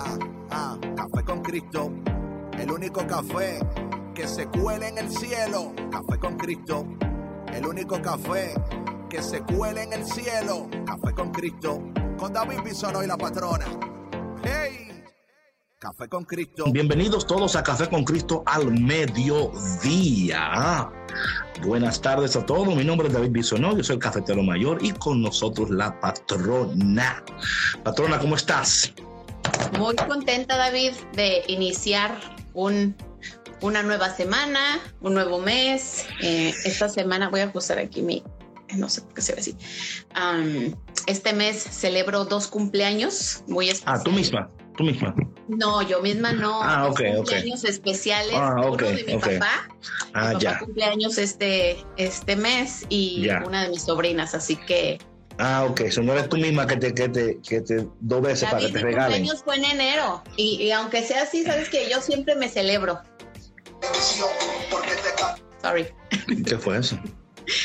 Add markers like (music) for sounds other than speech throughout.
Ah, ah, café con Cristo, el único café que se cuele en el cielo. Café con Cristo, el único café que se cuele en el cielo. Café con Cristo, con David Bisono y la patrona. ¡Hey! Café con Cristo. Bienvenidos todos a Café con Cristo al mediodía. Buenas tardes a todos. Mi nombre es David Bisonó, yo soy el cafetero mayor y con nosotros la patrona. Patrona, ¿cómo estás? Muy contenta, David, de iniciar un, una nueva semana, un nuevo mes. Eh, esta semana voy a ajustar aquí mi, no sé por qué se ve así. Um, este mes celebro dos cumpleaños muy especiales. Ah, tú misma, tú misma. No, yo misma no. Ah, ok, Dos ok. cumpleaños especiales. Ah, ok, Uno de mi papá. Ah, mi papá ya. cumpleaños este, este mes y Ya. una de mis sobrinas, así que Ah, ok. Eso no eres tú misma que te, que te, que te dos veces para que te mi regalen. cumpleaños fue en enero y, y aunque sea así, sabes que yo siempre me celebro. Sorry. ¿Qué fue eso?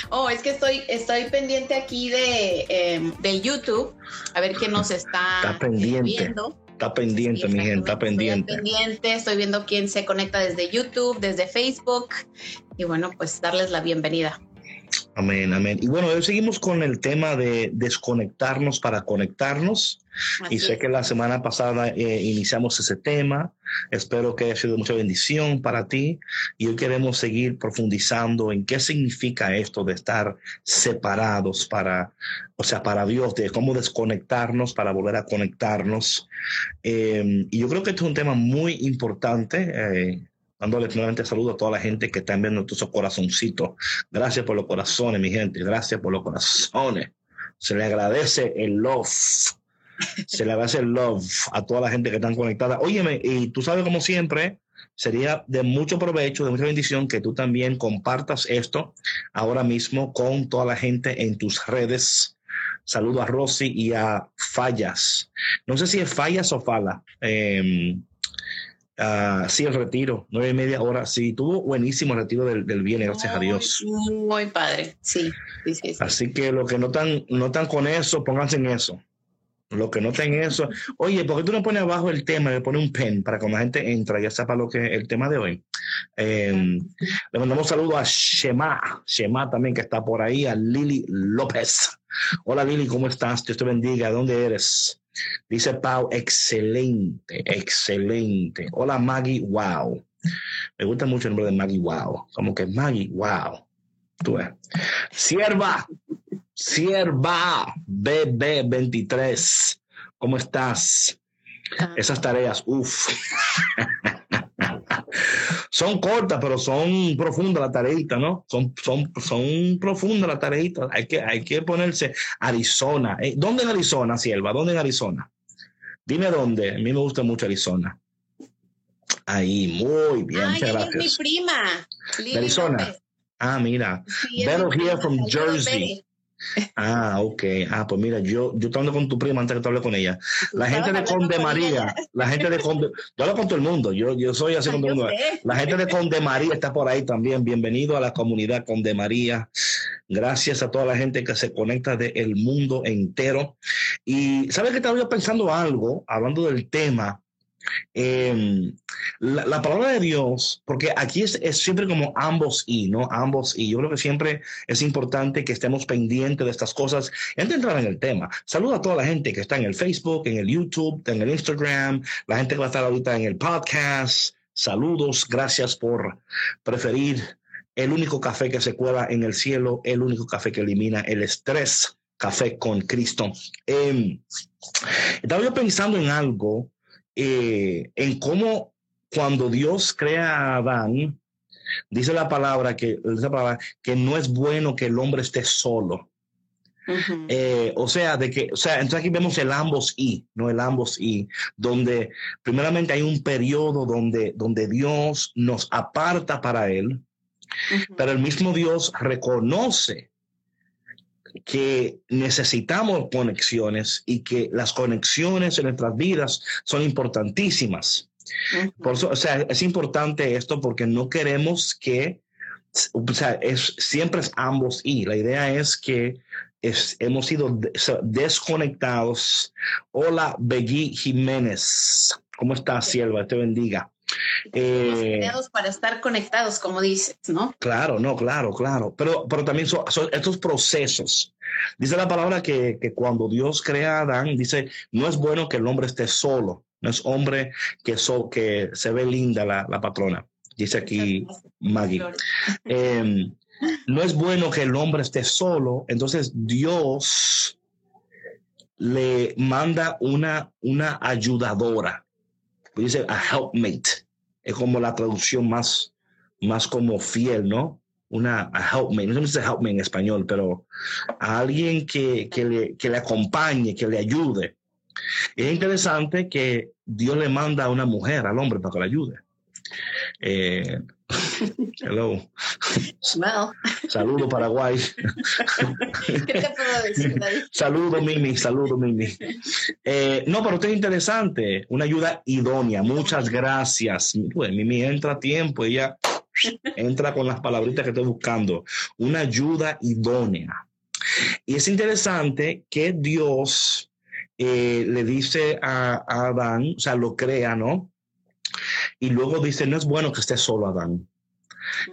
Oh, es que estoy, estoy pendiente aquí de, eh, de YouTube a ver quién nos está, Está pendiente. viendo. Está pendiente, Sí, mi gente, está pendiente. pendiente, estoy viendo quién se conecta desde YouTube, desde Facebook y bueno, pues darles la bienvenida. Amén, amén. Y bueno, hoy seguimos con el tema de desconectarnos para conectarnos. Y sé es. que la semana pasada eh, iniciamos ese tema. Espero que haya sido mucha bendición para ti. Y hoy queremos seguir profundizando en qué significa esto de estar separados para, o sea, para Dios, de cómo desconectarnos para volver a conectarnos. Eh, y yo creo que este es un tema muy importante. Eh, dándole nuevamente saludo a toda la gente que está enviando todos corazoncitos. Gracias por los corazones, mi gente. Gracias por los corazones. Se le agradece el love. Se le agradece el love a toda la gente que están conectada. Óyeme, y tú sabes, como siempre, sería de mucho provecho, de mucha bendición que tú también compartas esto ahora mismo con toda la gente en tus redes. Saludo a Rosy y a Fallas. No sé si es Fallas o Fala. Eh, ah, sí, el retiro, nueve y media hora. Sí, tuvo buenísimo el retiro del, del viernes, gracias a Dios. Muy padre, sí, sí, sí. sí. Así que los que no están, no están con eso, pónganse en eso. Los que no estén en eso. Oye, ¿por qué tú no pones abajo el tema? Le pones un pen para que la gente entra ya sepa lo que es el tema de hoy. Eh, le mandamos un saludo a Shema, Shema también que está por ahí, a Lili López. Hola Lili, ¿cómo estás? Dios te bendiga. ¿Dónde eres? Dice Pau, excelente, excelente. Hola Maggie, wow. Me gusta mucho el nombre de Maggie, wow. Como que Maggie, wow. Tú ves. Sierva, Sierva, BB23. ¿Cómo estás? Ah, Esas tareas, uff. (laughs) son cortas, pero son profundas las tareitas, ¿no? Son, son, son profundas las tareitas. Hay que, hay que ponerse Arizona. Eh, ¿Dónde en Arizona, Sierva? ¿Dónde en Arizona? Dime dónde. A mí me gusta mucho Arizona. Ahí, muy bien. Ay, ella es mi prima. Lili Arizona. López. Ah, mira. Sí, Better prima. from Jersey. Ah, ok. Ah, pues mira, yo, yo hablando con tu prima antes que tú hables con ella. La gente de Conde María, la gente de Conde, yo hablo con todo el mundo, yo, yo soy así con todo el mundo. La gente de Conde María está por ahí también. Bienvenido a la comunidad Conde María. Gracias a toda la gente que se conecta del mundo entero. Y sabes que estaba yo pensando algo, hablando del tema. Eh, la, la palabra de Dios, porque aquí es, siempre como ambos y, ¿no? Ambos y. Yo creo que siempre es importante que estemos pendientes de estas cosas. Antes de entrar en el tema, saludo a toda la gente que está en el Facebook, en el YouTube, en el Instagram, la gente que va a estar ahorita en el podcast. Saludos, gracias por preferir el único café que se cuela en el cielo, el único café que elimina el estrés, café con Cristo. Eh, estaba yo pensando en algo, eh, en cómo cuando Dios crea a Adán, dice la palabra que, la palabra que no es bueno que el hombre esté solo. Eh, o sea, de que, o sea, entonces aquí vemos el ambos y, no el ambos y, donde primeramente hay un periodo donde, donde Dios nos aparta para Él, pero el mismo Dios reconoce que necesitamos conexiones y que las conexiones en nuestras vidas son importantísimas. Por eso, o sea, es importante esto porque no queremos que, o sea, es, siempre es ambos y la idea es que hemos sido desconectados. Hola, Begui Jiménez. ¿Cómo estás, sierva? Te bendiga. Eh, para estar conectados, como dices, ¿no? Claro, no, claro, claro. Pero, pero también son, estos procesos. Dice la palabra que, que, cuando Dios crea a Adán, dice, no es bueno que el hombre esté solo. No es hombre que, so, que se ve linda la, la patrona. Dice aquí Maggie. Em, no es bueno que el hombre esté solo. Entonces Dios le manda una, una ayudadora dice a helpmate, es como la traducción más, más como fiel, ¿no? Una a helpmate, no se dice helpmate en español, pero a alguien que, que, le, que le acompañe, que le ayude. Es interesante que Dios le manda a una mujer al hombre para que le ayude. Eh, hello. Saludo Paraguay. (laughs) ¿Qué te puedo decir, Saludo Mimi, saludo Mimi. Eh, no, pero esto es interesante, una ayuda idónea. Muchas gracias. Mimi entra a tiempo, ella entra con las palabritas que estoy buscando. Una ayuda idónea. Y es interesante que Dios eh, le dice a, a Adán, o sea, lo crea, ¿no? Y luego dice, no es bueno que esté solo Adán.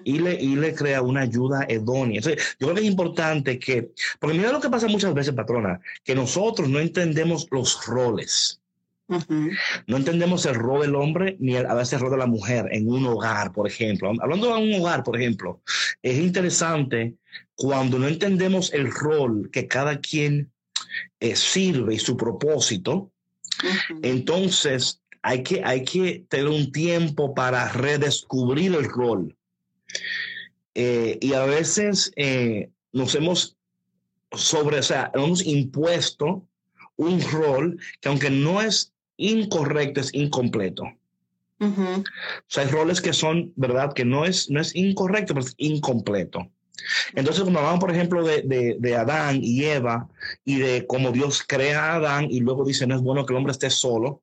Y le, y le crea una ayuda idónea. yo creo que es importante que, porque mira lo que pasa muchas veces, patrona, que nosotros no entendemos los roles. No entendemos el rol del hombre ni a veces el rol de la mujer en un hogar, por ejemplo. Hablando de un hogar, por ejemplo, es interesante cuando no entendemos el rol que cada quien eh, sirve y su propósito. Entonces, hay que, hay que tener un tiempo para redescubrir el rol. Eh, y a veces eh, nos hemos sobre, o sea, hemos impuesto un rol que aunque no es incorrecto, es incompleto. O sea, hay roles que son, ¿verdad? Que no es, no es incorrecto, pero es incompleto. Entonces, cuando hablamos, por ejemplo, de, de, de, Adán y Eva y de cómo Dios crea a Adán y luego dice, no es bueno que el hombre esté solo,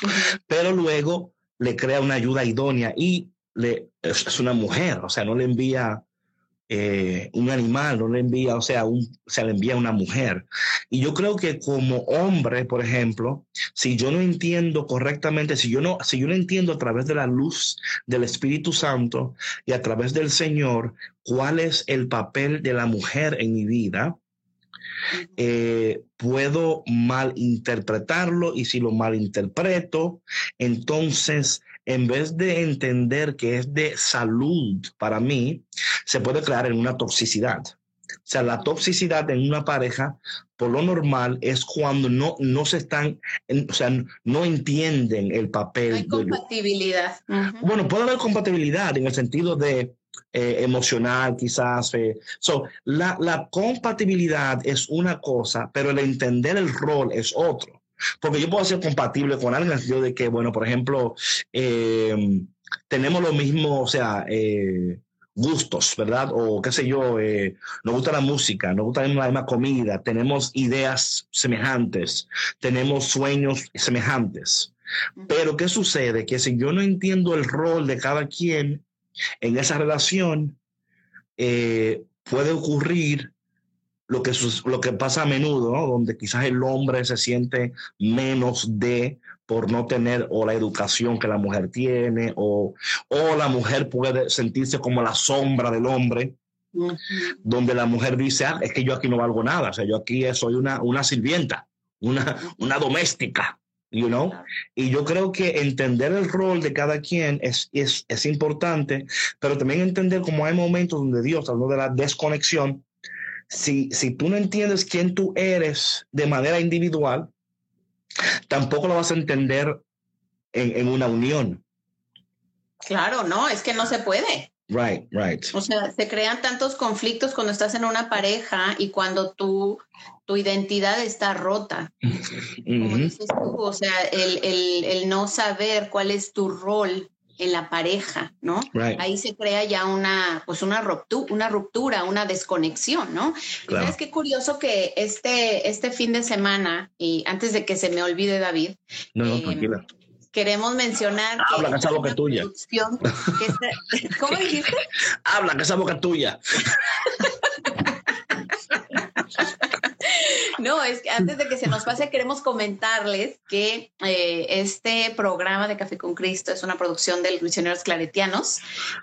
(laughs) pero luego le crea una ayuda idónea y le, es, una mujer, o sea, no le envía eh, un animal, no le envía, o sea, un, se le envía una mujer. Y yo creo que como hombre, por ejemplo, si yo no entiendo correctamente, si yo no, si yo no entiendo a través de la luz del Espíritu Santo y a través del Señor cuál es el papel de la mujer en mi vida, eh, puedo malinterpretarlo y si lo malinterpreto, entonces en vez de entender que es de salud para mí, se puede crear en una toxicidad. O sea, la toxicidad en una pareja, por lo normal, es cuando no, no se están, o sea, no entienden el papel. Hay compatibilidad. Bueno, puede haber compatibilidad en el sentido de eh, emocional, quizás. Eh, so, la, la compatibilidad es una cosa, pero el entender el rol es otro. Porque yo puedo ser compatible con alguien en el sentido de que, bueno, por ejemplo, eh, tenemos lo mismo, o sea, gustos, ¿verdad? O qué sé yo, nos gusta la música, nos gusta la misma comida, tenemos ideas semejantes, tenemos sueños semejantes. Pero ¿qué sucede? Que si yo no entiendo el rol de cada quien, en esa relación eh, puede ocurrir lo que, lo que pasa a menudo, donde quizás el hombre se siente menos de por no tener o la educación que la mujer tiene, o, o la mujer puede sentirse como la sombra del hombre, donde la mujer dice, ah, es que yo aquí no valgo nada, o sea, yo aquí soy una, una sirvienta, una, una doméstica you know? Y yo creo que entender el rol de cada quien es, es, es importante, pero también entender cómo hay momentos donde Dios, hablando de la desconexión, si, si tú no entiendes quién tú eres de manera individual, tampoco lo vas a entender en, en una unión. Claro, no, es que no se puede. Right, right. O sea, se crean tantos conflictos cuando estás en una pareja y cuando tú, tu identidad está rota. Como dices tú, o sea, el, el, el no saber cuál es tu rol en la pareja, ¿no? Ahí se crea ya una, pues una ruptura, una ruptura, una desconexión, ¿no? Claro. es qué curioso que este, este fin de semana, y antes de que se me olvide David, no, no, em, Queremos mencionar Habla que, esa boca tuya. ¿Cómo (laughs) dijiste? Habla que esa boca tuya. (laughs) No, es que antes de que se nos pase, queremos comentarles que eh, este programa de Café con Cristo es una producción de los misioneros claretianos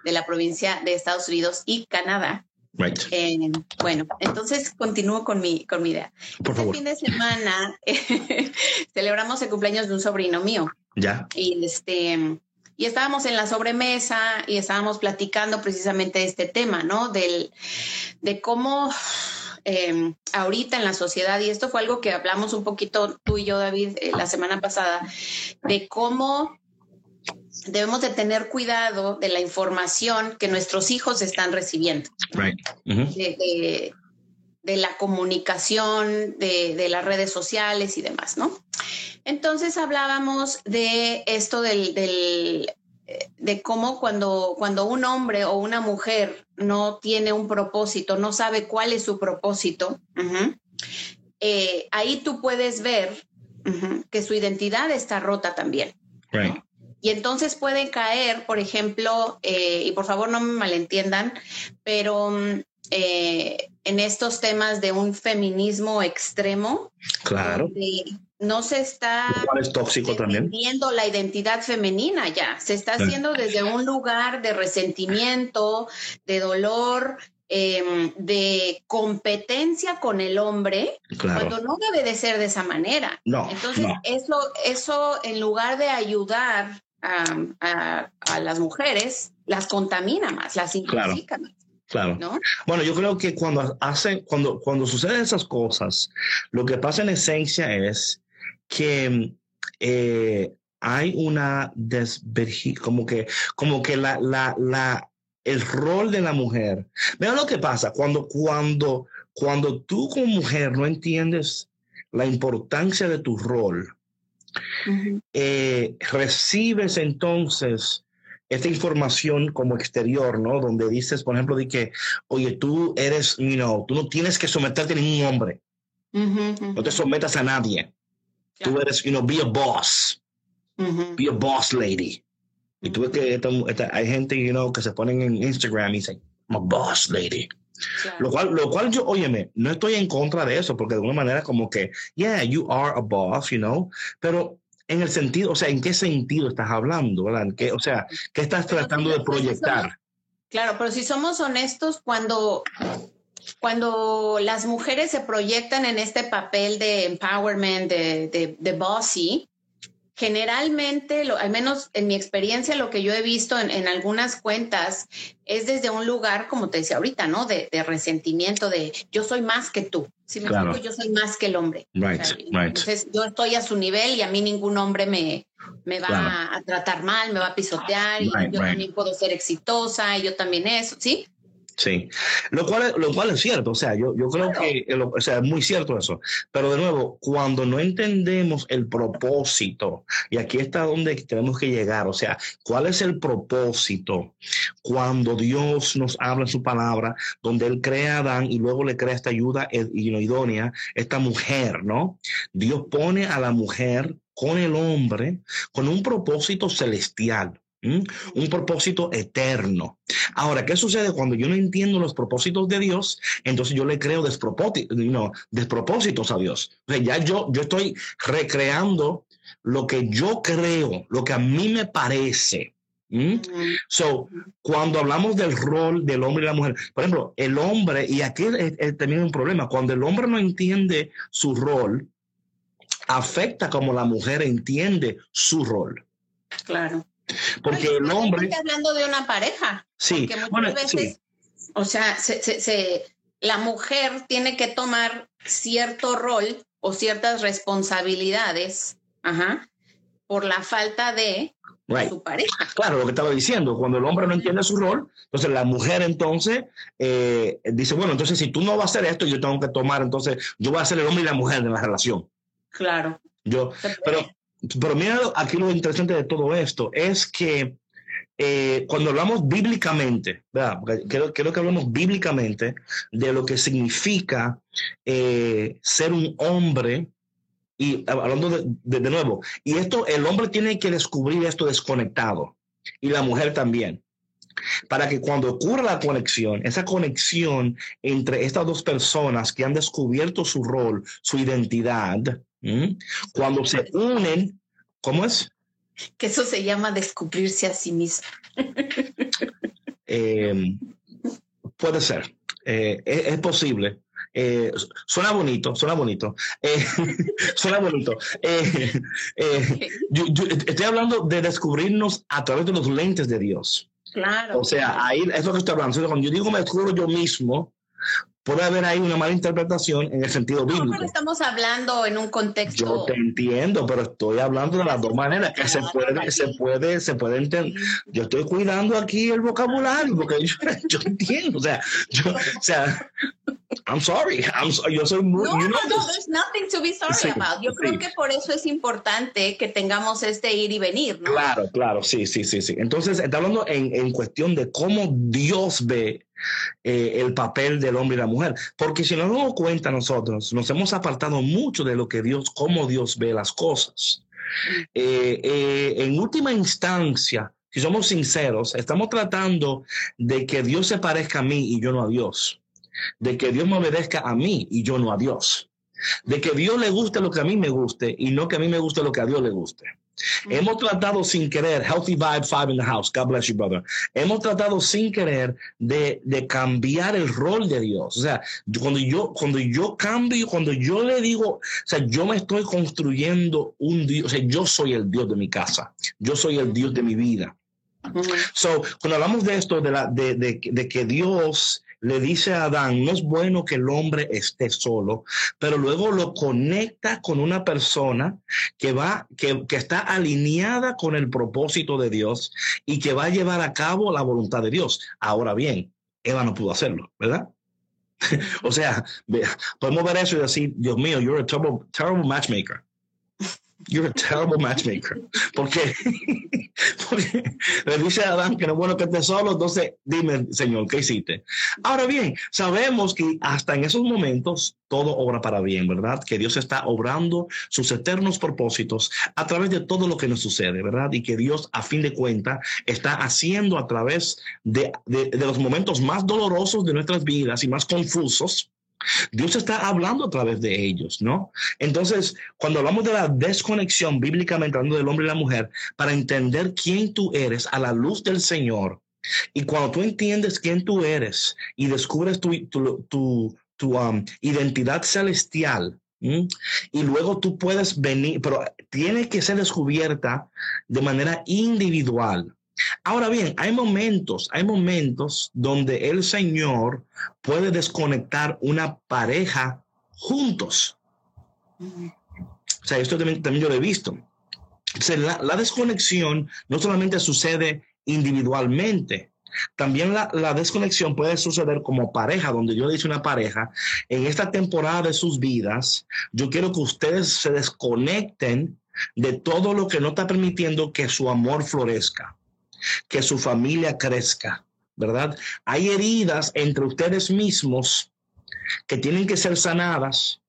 de la provincia de Estados Unidos y Canadá. Right. Eh, bueno, entonces continúo con mi, con mi idea. Por este fin de semana (laughs) celebramos el cumpleaños de un sobrino mío. Ya. Y este y estábamos en la sobremesa y estábamos platicando precisamente este tema, ¿no? Del, de cómo Em, ahorita en la sociedad, y esto fue algo que hablamos un poquito tú y yo, David, eh, la semana pasada, de cómo debemos de tener cuidado de la información que nuestros hijos están recibiendo. de, la comunicación, de, las redes sociales y demás, ¿no? Entonces hablábamos de esto del, de cómo cuando, cuando un hombre o una mujer no tiene un propósito, no sabe cuál es su propósito, eh, ahí tú puedes ver que su identidad está rota también. Y entonces pueden caer, por ejemplo, eh, y por favor no me malentiendan, pero mm, eh, en estos temas de un feminismo extremo, claro. no se está es tóxico también. viendo la identidad femenina ya. Se está haciendo desde un lugar de resentimiento de dolor em, de competencia con el hombre cuando no debe de ser de esa manera. No, entonces eso eso en lugar de ayudar a, las mujeres las contamina más las intoxica más Claro. Bueno, yo creo que cuando hacen, cuando, cuando suceden esas cosas, lo que pasa en esencia es que eh, hay una desvergüenza, como que, como que la, la, la, el rol de la mujer. Vean lo que pasa cuando, cuando, cuando tú como mujer no entiendes la importancia de tu rol, eh, recibes entonces esta información como exterior, ¿no? Donde dices, por ejemplo, de que, oye, tú eres, you know, tú no tienes que someterte a ningún hombre. No te sometas a nadie. Tú eres, you know, be a boss. Be a boss lady. Y tú ves que hay gente, you know, que se ponen en Instagram y dicen, I'm a boss lady. Lo cual, lo cual yo, óyeme, no estoy en contra de eso, porque de alguna manera como que, yeah, you are a boss, you know, pero en el sentido, o sea, ¿en qué sentido estás hablando, verdad? ¿Qué, o sea, ¿qué estás tratando de proyectar? claro, pero si somos honestos, cuando cuando las mujeres se proyectan en este papel de empowerment, de, de, bossy, generalmente, lo, al menos en mi experiencia, lo que yo he visto en, algunas cuentas es desde un lugar, como te decía ahorita, ¿no? De, resentimiento, de yo soy más que tú. Si me claro. yo soy más que el hombre. Right, Entonces, yo estoy a su nivel y a mí ningún hombre me, me va a, tratar mal, me va a pisotear, y yo también puedo ser exitosa, y yo también eso, ¿sí? Sí, lo cual, lo cual es cierto, o sea, yo, yo creo que, o sea, es muy cierto eso, pero de nuevo, cuando no entendemos el propósito, y aquí está donde tenemos que llegar, o sea, ¿cuál es el propósito cuando Dios nos habla en su palabra, donde Él crea a Adán y luego le crea esta ayuda idónea, esta mujer, ¿no? Dios pone a la mujer con el hombre con un propósito celestial. Un propósito eterno. Ahora, ¿qué sucede cuando yo no entiendo los propósitos de Dios? Entonces yo le creo despropósitos a Dios. Ya yo, yo estoy recreando lo que yo creo, lo que a mí me parece. So, cuando hablamos del rol del hombre y la mujer, por ejemplo, el hombre, y aquí es, también un problema, cuando el hombre no entiende su rol, afecta como la mujer entiende su rol. Claro. Porque el hombre. hablando de una pareja. Sí. Porque muchas veces, o sea, se, la mujer tiene que tomar cierto rol o ciertas responsabilidades, ajá, por la falta de su pareja. Claro, lo que estaba diciendo, cuando el hombre no entiende su rol, entonces la mujer entonces eh, dice, bueno, entonces si tú no vas a hacer esto, yo tengo que tomar, entonces yo voy a ser el hombre y la mujer de la relación. Claro. Yo, pero, pero mira aquí lo interesante de todo esto, es que eh, cuando hablamos bíblicamente, ¿verdad? Quiero, quiero, que hablemos bíblicamente de lo que significa eh, ser un hombre y hablando de, de, nuevo, y esto, el hombre tiene que descubrir esto desconectado y la mujer también. Para que cuando ocurra la conexión, esa conexión entre estas dos personas que han descubierto su rol, su identidad, cuando se unen, ¿cómo es? Que eso se llama descubrirse a sí mismo. Em, puede ser, eh, es, posible. Eh, suena bonito, suena bonito. Eh, (laughs) suena bonito. Yo, estoy hablando de descubrirnos a través de los lentes de Dios. Claro. O sea, ahí es lo que estoy hablando. Cuando yo digo me descubro yo mismo, puede haber ahí una mala interpretación en el sentido bíblico. No, estamos hablando en un contexto. Yo te entiendo, pero estoy hablando de las dos maneras que se puede, se puede, se puede entender. Yo estoy cuidando aquí el vocabulario porque yo, (laughs) yo entiendo, o sea, yo, o sea, I'm sorry, I'm yo soy muy. No, no, no, there's nothing to be sorry about. Yo creo que por eso es importante que tengamos este ir y venir, ¿no? Claro, claro, sí, sí, sí, sí. Entonces, está hablando en, en cuestión de cómo Dios ve eh, el papel del hombre y la mujer. Porque si nos damos cuenta nosotros, nos hemos apartado mucho de lo que Dios, cómo Dios ve las cosas. Eh, eh, en última instancia, si somos sinceros, estamos tratando de que Dios se parezca a mí y yo no a Dios. De que Dios me obedezca a mí y yo no a Dios. De que Dios le guste lo que a mí me guste y no que a mí me guste lo que a Dios le guste. Hemos tratado sin querer, Healthy Vibe Five in the House, God bless you, brother. Hemos tratado sin querer de, de cambiar el rol de Dios. O sea, cuando yo, cuando yo cambio, cuando yo le digo, o sea, yo me estoy construyendo un Dios, o sea, yo soy el Dios de mi casa, yo soy el Dios de mi vida. So, cuando hablamos de esto, de, la, de, de, de que Dios le dice a Adán, no es bueno que el hombre esté solo, pero luego lo conecta con una persona que va, que, que está alineada con el propósito de Dios y que va a llevar a cabo la voluntad de Dios. Ahora bien, Eva no pudo hacerlo, ¿verdad? (laughs) o sea, podemos ver eso y decir, Dios mío, you're a terrible, terrible matchmaker. You're a terrible matchmaker. Porque, (laughs) porque le dice a Adán que no es bueno que esté solo, entonces dime, Señor, ¿qué hiciste? Ahora bien, sabemos que hasta en esos momentos todo obra para bien, ¿verdad? Que Dios está obrando sus eternos propósitos a través de todo lo que nos sucede, ¿verdad? Y que Dios, a fin de cuentas, está haciendo a través de, de, de los momentos más dolorosos de nuestras vidas y más confusos Dios está hablando a través de ellos, ¿no? Entonces, cuando hablamos de la desconexión bíblicamente hablando del hombre y la mujer, para entender quién tú eres a la luz del Señor, y cuando tú entiendes quién tú eres y descubres tu, tu, tu, um, identidad celestial, y luego tú puedes venir, pero tiene que ser descubierta de manera individual. Ahora bien, hay momentos, hay momentos donde el Señor puede desconectar una pareja juntos. O sea, esto también, yo lo he visto. la, la, desconexión no solamente sucede individualmente, también la, la, desconexión puede suceder como pareja, donde yo le hice una pareja, en esta temporada de sus vidas, yo quiero que ustedes se desconecten de todo lo que no está permitiendo que su amor florezca que su familia crezca, ¿verdad? Hay heridas entre ustedes mismos que tienen que ser sanadas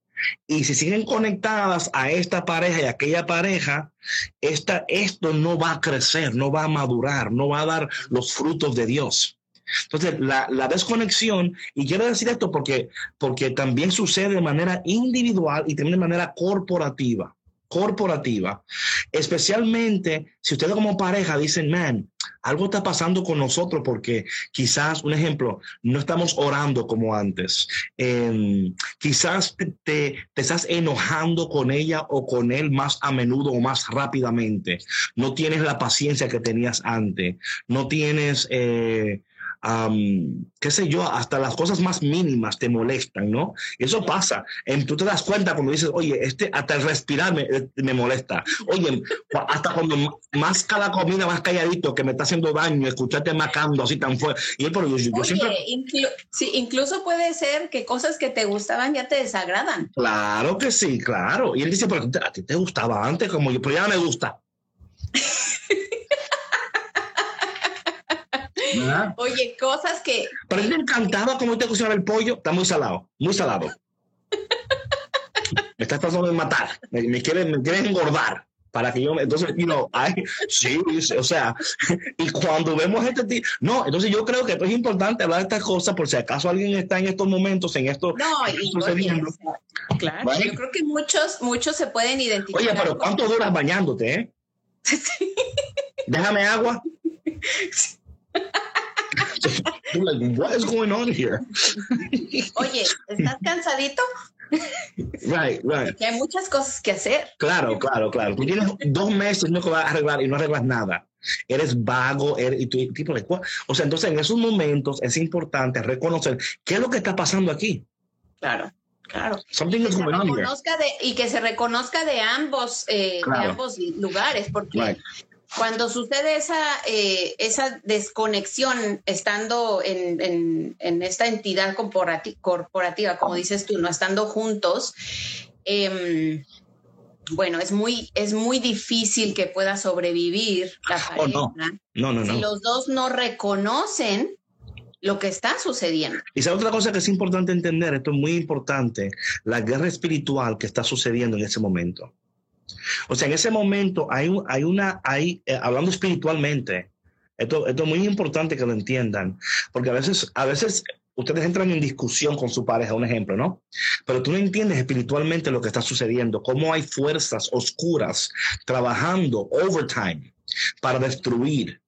y si siguen conectadas a esta pareja y a aquella pareja, esta, esto no va a crecer, no va a madurar, no va a dar los frutos de Dios. Entonces, la, desconexión, y quiero decir esto porque, porque también sucede de manera individual y también de manera corporativa corporativa, especialmente si ustedes como pareja dicen, man, algo está pasando con nosotros porque quizás, un ejemplo, no estamos orando como antes. Eh, quizás te, te, estás enojando con ella o con él más a menudo o más rápidamente. No tienes la paciencia que tenías antes. No tienes... Eh, qué sé yo, hasta las cosas más mínimas te molestan, ¿no? Y eso pasa. En, tú te das cuenta cuando dices, oye, este, hasta el respirar me, me molesta. Oye, hasta cuando más cada comida más calladito que me está haciendo daño, escucharte macando así tan fuerte. Y pero yo, yo siempre... sí, incluso puede ser que cosas que te gustaban ya te desagradan. Claro que sí, claro. Y él dice, pero a ti te gustaba antes, como yo, pero ya no me gusta. (laughs) Oye, cosas que. Pero a mí me encantaba cómo te cocinaba el pollo. Está muy salado, muy salado. (laughs) me estás tratando de matar. Me, me quieren, me engordar para que yo entonces you know, sí o sea (laughs) y cuando vemos este tipo no entonces yo creo que es importante hablar de estas cosas por si acaso alguien está en estos momentos en esto no y claro yo creo que muchos muchos se pueden identificar oye pero cuánto duras bañándote eh (laughs) déjame agua what is going on here? Oye, ¿estás cansadito? Right, right. Porque hay muchas cosas que hacer. Claro, claro, claro. Tú tienes dos meses no vas a arreglar y no arreglas nada. Eres vago, eres, y tu tipo de O sea, entonces en esos momentos es importante reconocer qué es lo que está pasando aquí. Claro. Claro. Something is going on here. y que se reconozca de ambos, eh, de ambos lugares, porque cuando sucede esa, eh, esa desconexión estando en, esta entidad corporativa, como dices tú, no estando juntos, em, bueno, es muy, es muy difícil que pueda sobrevivir la oh, pareja. no. no, no, Si los dos no reconocen lo que está sucediendo. Y esa otra cosa que es importante entender, esto es muy importante, la guerra espiritual que está sucediendo en ese momento. O sea, en ese momento hay, hay una, hay, eh, hablando espiritualmente, esto, esto es muy importante que lo entiendan, porque a veces, a veces ustedes entran en discusión con su pareja, un ejemplo, ¿no? Pero tú no entiendes espiritualmente lo que está sucediendo, cómo hay fuerzas oscuras trabajando overtime para destruir.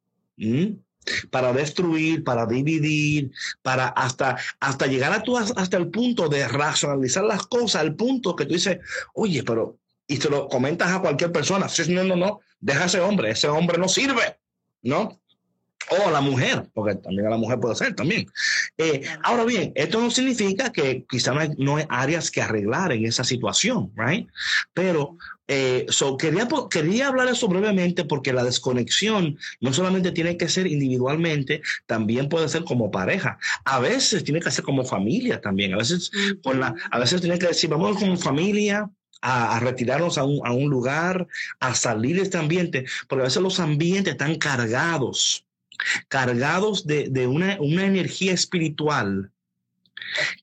para destruir, para dividir, para hasta, hasta llegar a tú hasta el punto de racionalizar las cosas, al punto que tú dices, oye, pero y te lo comentas a cualquier persona. No, no, no, deja a ese hombre, ese hombre no sirve, ¿no? O a la mujer, porque también a la mujer puede ser también. Eh, ahora bien, esto no significa que quizá no hay, áreas que arreglar en esa situación, ¿right? Pero eh, quería, quería hablar eso brevemente porque la desconexión no solamente tiene que ser individualmente, también puede ser como pareja. A veces tiene que ser como familia también. A veces, por la, a veces tiene que decir, vamos como familia, a, retirarnos a un, a un, lugar, a salir de este ambiente, porque a veces los ambientes están cargados, cargados de, una, una energía espiritual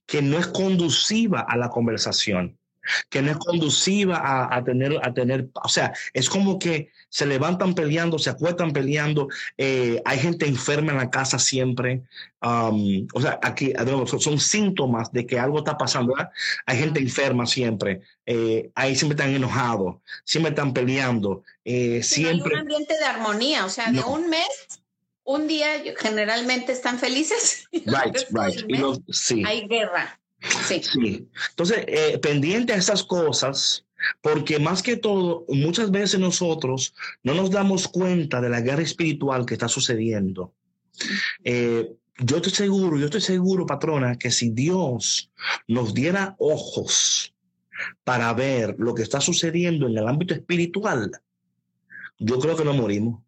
que no es conduciva a la conversación que no es conduciva a, a, tener, a tener, o sea, es como que se levantan peleando, se acuestan peleando, eh, hay gente enferma en la casa siempre, um, o sea, aquí son síntomas de que algo está pasando, ¿verdad? Hay gente enferma siempre, eh, ahí siempre están enojados, siempre están peleando, eh, siempre... hay un ambiente de armonía, o sea, de un mes un día generalmente están felices. (laughs) Right, right. sí. Hay guerra. Sí. sí. Entonces, eh, pendiente a esas cosas, porque más que todo, muchas veces nosotros no nos damos cuenta de la guerra espiritual que está sucediendo. Eh, yo estoy seguro, yo estoy seguro, patrona, que si Dios nos diera ojos para ver lo que está sucediendo en el ámbito espiritual, yo creo que no morimos.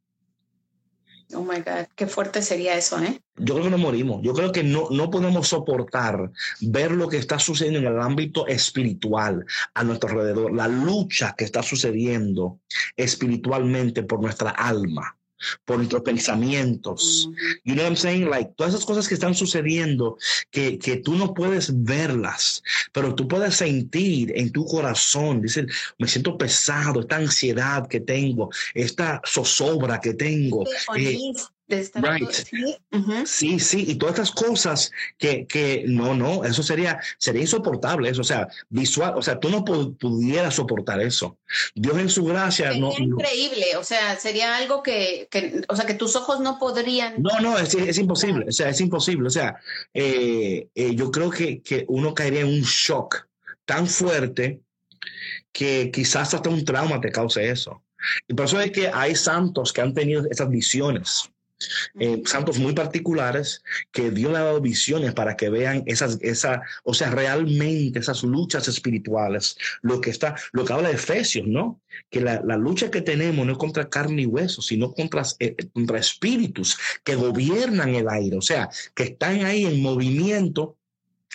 Oh my God, qué fuerte sería eso, ¿eh? Yo creo que nos morimos. Yo creo que no, no podemos soportar ver lo que está sucediendo en el ámbito espiritual a nuestro alrededor, la lucha que está sucediendo espiritualmente por nuestra alma por nuestros pensamientos. You know what I'm saying? Like, todas esas cosas que están sucediendo que, que tú no puedes verlas, pero tú puedes sentir en tu corazón, dice, me siento pesado, esta ansiedad que tengo, esta zozobra que tengo. Sí, right. ¿Sí? sí, y todas estas cosas que, que no, no, eso sería, sería insoportable, eso, o sea, visual, o sea, tú no pudieras soportar eso. Dios en su gracia. Sería no, increíble, o sea, sería algo que, que, o sea, que tus ojos no podrían. No, no, es, es imposible, o sea, es imposible, o sea, eh, eh, yo creo que, que uno caería en un shock tan fuerte que quizás hasta un trauma te cause eso. Y por eso es que hay santos que han tenido esas visiones eh, santos muy particulares que Dios le ha dado visiones para que vean esas, esa, o sea, realmente esas luchas espirituales, lo que está, lo que habla de Efesios, ¿no? Que la, la lucha que tenemos no es contra carne y hueso, sino contra, eh, contra espíritus que gobiernan el aire, o sea, que están ahí en movimiento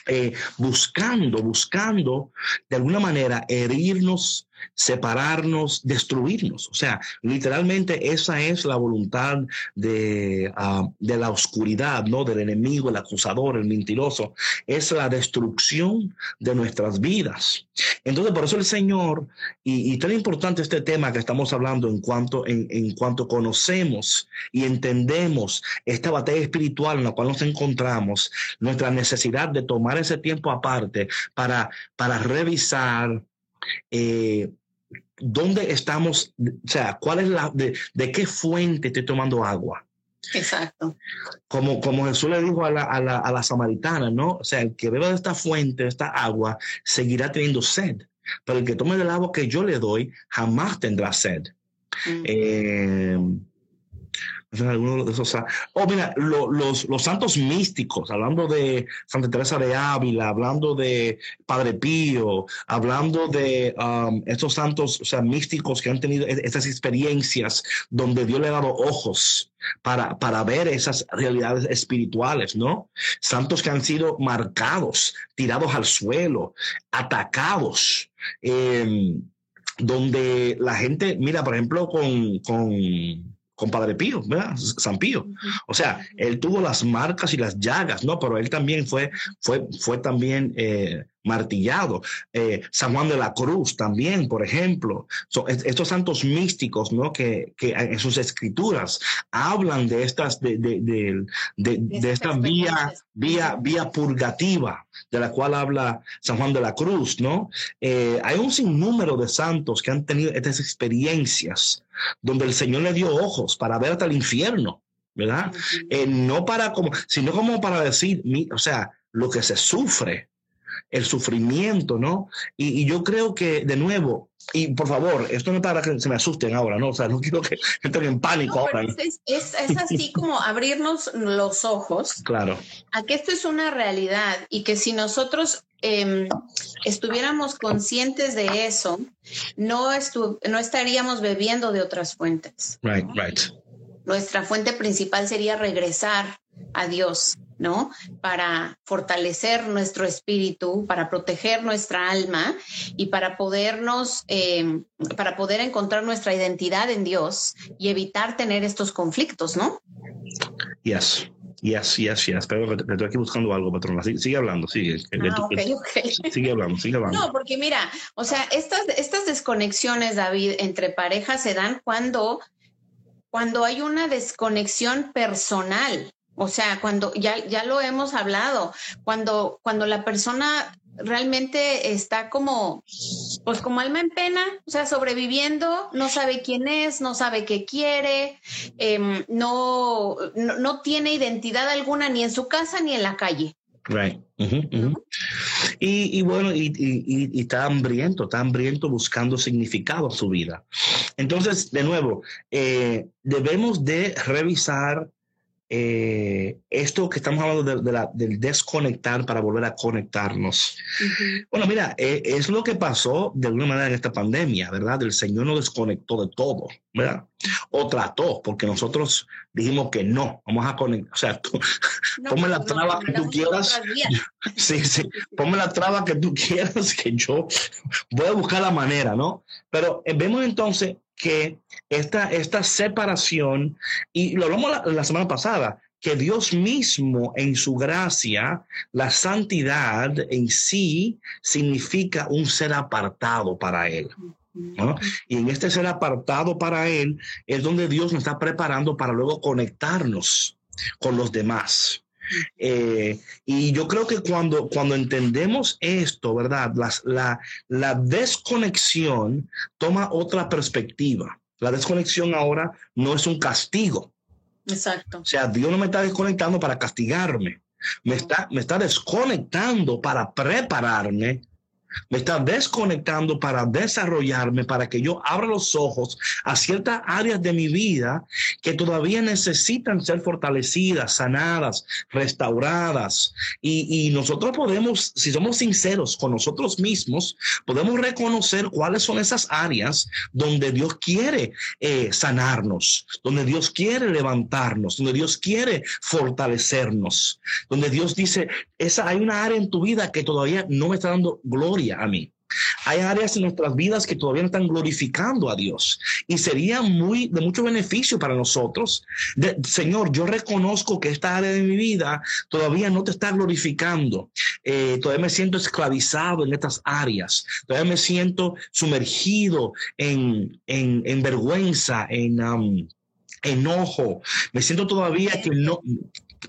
eh, buscando, buscando de alguna manera herirnos, separarnos, destruirnos. O sea, literalmente esa es la voluntad de, ah, de la oscuridad, ¿no? Del enemigo, el acusador, el mentiroso. Es la destrucción de nuestras vidas. Entonces, por eso el Señor, y, y tan importante este tema que estamos hablando en cuanto, en, en cuanto conocemos y entendemos esta batalla espiritual en la cual nos encontramos, nuestra necesidad de tomar ese tiempo aparte para, para revisar, eh, dónde estamos, o sea, cuál es la, de, de, qué fuente estoy tomando agua. Exacto. Como, como Jesús le dijo a la, a, la, a la samaritana, ¿no? O sea, el que beba de esta fuente, de esta agua, seguirá teniendo sed. Pero el que tome del agua que yo le doy, jamás tendrá sed. Mm. Eh, algunos de esos. Oh, mira, lo, los, los santos místicos, hablando de Santa Teresa de Ávila, hablando de Padre Pío, hablando de um, estos santos, o sea, místicos que han tenido esas experiencias donde Dios le ha dado ojos para, para ver esas realidades espirituales, ¿no? Santos que han sido marcados, tirados al suelo, atacados. Eh, donde la gente, mira, por ejemplo, con con Padre Pío, ¿verdad? San Pío. O sea, él tuvo las marcas y las llagas, ¿no? Pero él también fue, fue, fue también eh, martillado. Eh, San Juan de la Cruz también, por ejemplo. estos santos místicos, ¿no? Que, que, en sus escrituras hablan de estas, de, de, de, de esta vía, vía, vía purgativa de la cual habla San Juan de la Cruz, ¿no? Eh, hay un sinnúmero de santos que han tenido estas experiencias donde el Señor le dio ojos para ver hasta el infierno, ¿verdad? Eh, no para como, sino como para decir, o sea, lo que se sufre, el sufrimiento, ¿no? Y, y, yo creo que, de nuevo, y por favor, esto no es para que se me asusten ahora, ¿no? O sea, no (laughs) quiero que entren en pánico no, ahora. Es, es, es, así (laughs) como abrirnos los ojos. Claro. A que esto es una realidad y que si nosotros eh, estuviéramos conscientes de eso, no, no estaríamos bebiendo de otras fuentes. Right, right. Nuestra fuente principal sería regresar a Dios, ¿no? Para fortalecer nuestro espíritu, para proteger nuestra alma y para podernos, eh, para poder encontrar nuestra identidad en Dios y evitar tener estos conflictos, ¿no? Yes. Yes, yes, yes. Pero me estoy aquí buscando algo, patrona. Sigue, sigue hablando, sigue. Ah, okay, okay. Sigue hablando, sigue hablando. No, porque mira, o sea, estas, estas desconexiones, David, entre parejas se dan cuando, cuando hay una desconexión personal. O sea, cuando ya, ya lo hemos hablado, cuando, cuando la persona realmente está como, pues como alma en pena, o sea, sobreviviendo, no sabe quién es, no sabe qué quiere, eh, no, no, no, tiene identidad alguna ni en su casa ni en la calle. Right. Uh -huh, uh -huh. Y, y, bueno, y, y, y, está hambriento, está hambriento buscando significado a su vida. Entonces, de nuevo, eh, debemos de revisar eh, esto que estamos hablando de, de la, del desconectar para volver a conectarnos. Uh -huh. Bueno, mira, eh, es lo que pasó de alguna manera en esta pandemia, ¿verdad? El Señor nos desconectó de todo, ¿verdad? O trató, porque nosotros dijimos que no, vamos a conectar, o sea, tú, (laughs) no, ponme la traba no, que tú quieras. (laughs) Sí, sí, ponme la traba que tú (laughs) quieras, que yo voy a buscar la manera, ¿no? Pero eh, vemos entonces que esta, esta separación, y lo hablamos la, la, semana pasada, que Dios mismo en su gracia, la santidad en sí significa un ser apartado para Él. ¿no? Y en este ser apartado para Él es donde Dios nos está preparando para luego conectarnos con los demás. Eh, y yo creo que cuando, cuando entendemos esto, ¿verdad? Las, la, la desconexión toma otra perspectiva. La desconexión ahora no es un castigo. Exacto. O sea, Dios no me está desconectando para castigarme. Me está, me está desconectando para prepararme me está desconectando para desarrollarme, para que yo abra los ojos a ciertas áreas de mi vida que todavía necesitan ser fortalecidas, sanadas, restauradas. Y, nosotros podemos, si somos sinceros con nosotros mismos, podemos reconocer cuáles son esas áreas donde Dios quiere eh, sanarnos, donde Dios quiere levantarnos, donde Dios quiere fortalecernos, donde Dios dice, esa, hay una área en tu vida que todavía no me está dando gloria a mí. Hay áreas en nuestras vidas que todavía no están glorificando a Dios y sería muy de mucho beneficio para nosotros. Señor, yo reconozco que esta área de mi vida todavía no te está glorificando. Eh, todavía me siento esclavizado en estas áreas. Todavía me siento sumergido en, en, vergüenza, en um, enojo. Me siento todavía que no,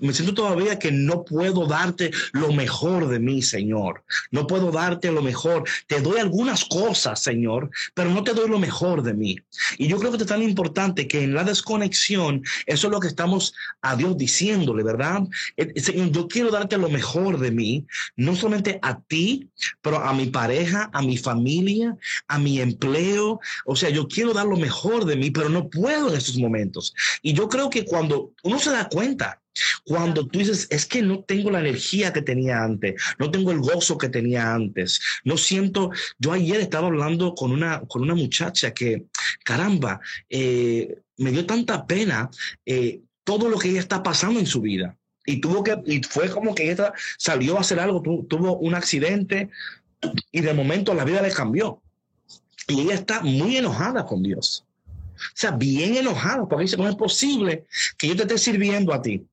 me siento todavía que no puedo darte lo mejor de mí, Señor. No puedo darte lo mejor. Te doy algunas cosas, Señor, pero no te doy lo mejor de mí. Y yo creo que es tan importante que en la desconexión, eso es lo que estamos a Dios diciéndole, ¿verdad? Eh, eh, yo quiero darte lo mejor de mí, no solamente a ti, pero a mi pareja, a mi familia, a mi empleo. O sea, yo quiero dar lo mejor de mí, pero no puedo en estos momentos. Y yo creo que cuando uno se da cuenta, cuando tú dices, es que no tengo la energía que tenía antes, no tengo el gozo que tenía antes, no siento, yo ayer estaba hablando con una, con una muchacha que, caramba, eh, me dio tanta pena eh, todo lo que ella está pasando en su vida. Y tuvo que, y fue como que ella salió a hacer algo, tuvo un accidente y de momento la vida le cambió. Y ella está muy enojada con Dios. O sea, bien enojada, porque dice, no es posible que yo te esté sirviendo a ti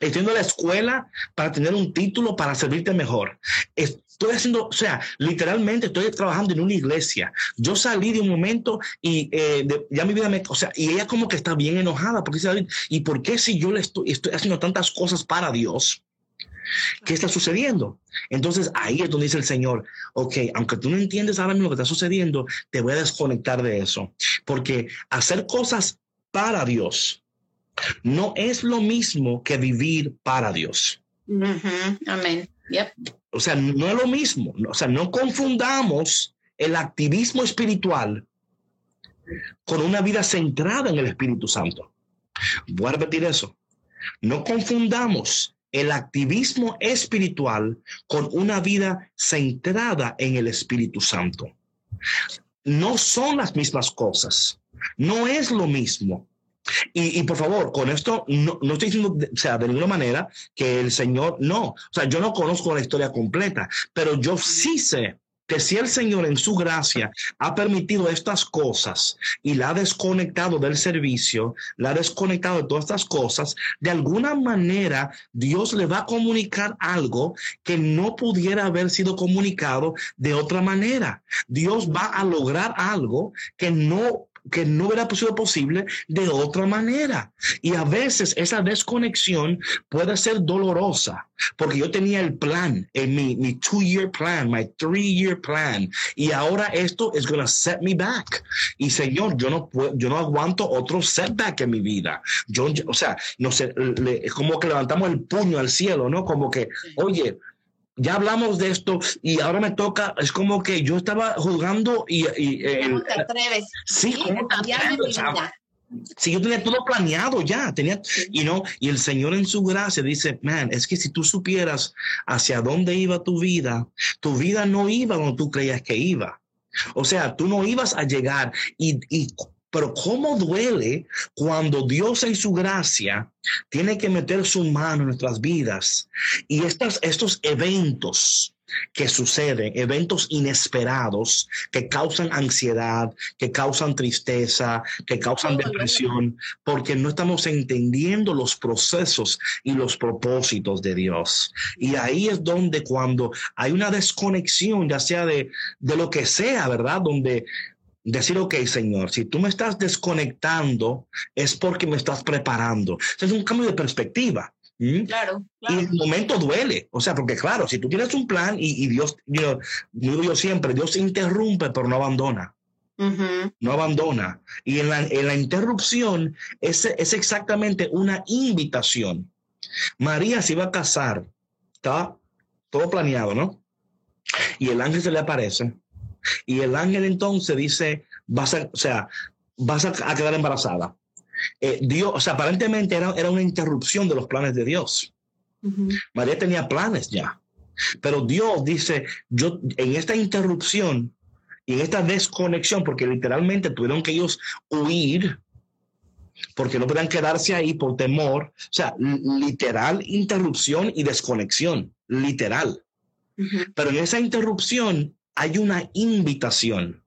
Estoy la escuela para tener un título para servirte mejor. Estoy haciendo, o sea, literalmente estoy trabajando en una iglesia. Yo salí de un momento y eh, ya mi vida me, o sea, y ella como que está bien enojada porque dice, ¿y por qué si yo le estoy, estoy haciendo tantas cosas para Dios? ¿Qué está sucediendo? Entonces ahí es donde dice el Señor, ok, aunque tú no entiendes ahora mismo lo que está sucediendo, te voy a desconectar de eso. Porque hacer cosas para Dios no es lo mismo que vivir para Dios. Amén. O sea, no es lo mismo. O sea, no confundamos el activismo espiritual con una vida centrada en el Espíritu Santo. Voy a repetir eso. No confundamos el activismo espiritual con una vida centrada en el Espíritu Santo. No son las mismas cosas. No es lo mismo. Y, por favor, con esto no, no, estoy diciendo, o sea, de ninguna manera que el Señor, no, o sea, yo no conozco la historia completa, pero yo sí sé que si el Señor en su gracia ha permitido estas cosas y la ha desconectado del servicio, la ha desconectado de todas estas cosas, de alguna manera Dios le va a comunicar algo que no pudiera haber sido comunicado de otra manera. Dios va a lograr algo que no que no hubiera sido posible de otra manera. Y a veces esa desconexión puede ser dolorosa, porque yo tenía el plan, en mi, mi two-year plan, my three-year plan, y ahora esto es going to set me back. Y Señor, yo no puedo, yo no aguanto otro setback en mi vida. Yo, o sea, no sé, es como que levantamos el puño al cielo, ¿no? Como que, oye, ya hablamos de esto y ahora me toca, es como que yo estaba jugando y... y ¿Cómo te atreves? Sí, ¿cómo Sí, yo tenía todo planeado ya, tenía, y no, y el Señor en su gracia dice, man, es que si tú supieras hacia dónde iba tu vida, tu vida no iba donde tú creías que iba. O sea, tú no ibas a llegar y, y pero cómo duele cuando Dios en su gracia tiene que meter su mano en nuestras vidas y estas, estos eventos que suceden, eventos inesperados que causan ansiedad, que causan tristeza, que causan depresión, porque no estamos entendiendo los procesos y los propósitos de Dios. Y ahí es donde cuando hay una desconexión, ya sea de, de lo que sea, ¿verdad? Donde decir, ok, Señor, si tú me estás desconectando, es porque me estás preparando. Es un cambio de perspectiva. Claro, Y el momento duele. O sea, porque claro, si tú tienes un plan y, Dios, yo, digo yo siempre, Dios interrumpe, pero no abandona. No abandona. Y en la, en la interrupción es, es exactamente una invitación. María se iba a casar, estaba todo planeado, ¿no? Y el ángel se le aparece y el ángel entonces dice, vas a, o sea, vas a, quedar embarazada. eh, Dios, o sea, aparentemente era, era una interrupción de los planes de Dios. María tenía planes ya, pero Dios dice, yo en esta interrupción y en esta desconexión, porque literalmente tuvieron que ellos huir, porque no podían quedarse ahí por temor, o sea, literal interrupción y desconexión, literal. Pero en esa interrupción hay una invitación.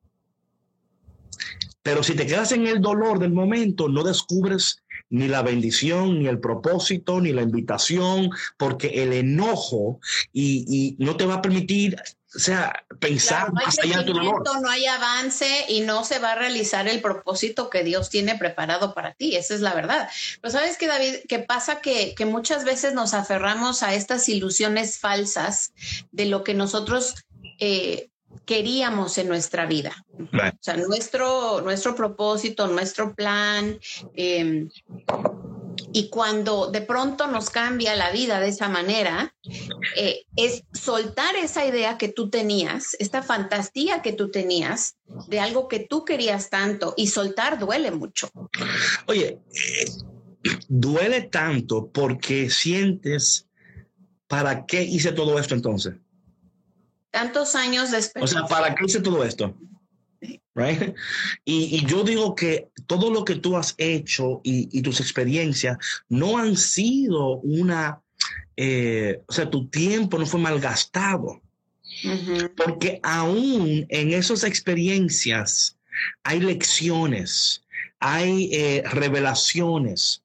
Pero si te quedas en el dolor del momento, no descubres ni la bendición, ni el propósito, ni la invitación, porque el enojo y, no te va a permitir, o sea, pensar no más allá de tu dolor. No hay avance y no se va a realizar el propósito que Dios tiene preparado para ti. Esa es la verdad. Pero sabes que David, que pasa que, que muchas veces nos aferramos a estas ilusiones falsas de lo que nosotros eh, queríamos en nuestra vida. O sea, nuestro, nuestro propósito, nuestro plan. Em, y cuando de pronto nos cambia la vida de esa manera, eh, es soltar esa idea que tú tenías, esta fantasía que tú tenías de algo que tú querías tanto y soltar duele mucho. Oye, duele tanto porque sientes, ¿para qué hice todo esto entonces? Tantos años después. O sea, ¿para qué hice todo esto? Right? Y, yo digo que todo lo que tú has hecho y, tus experiencias no han sido una, eh, o sea, tu tiempo no fue malgastado. Porque aún en esas experiencias hay lecciones, hay eh, revelaciones,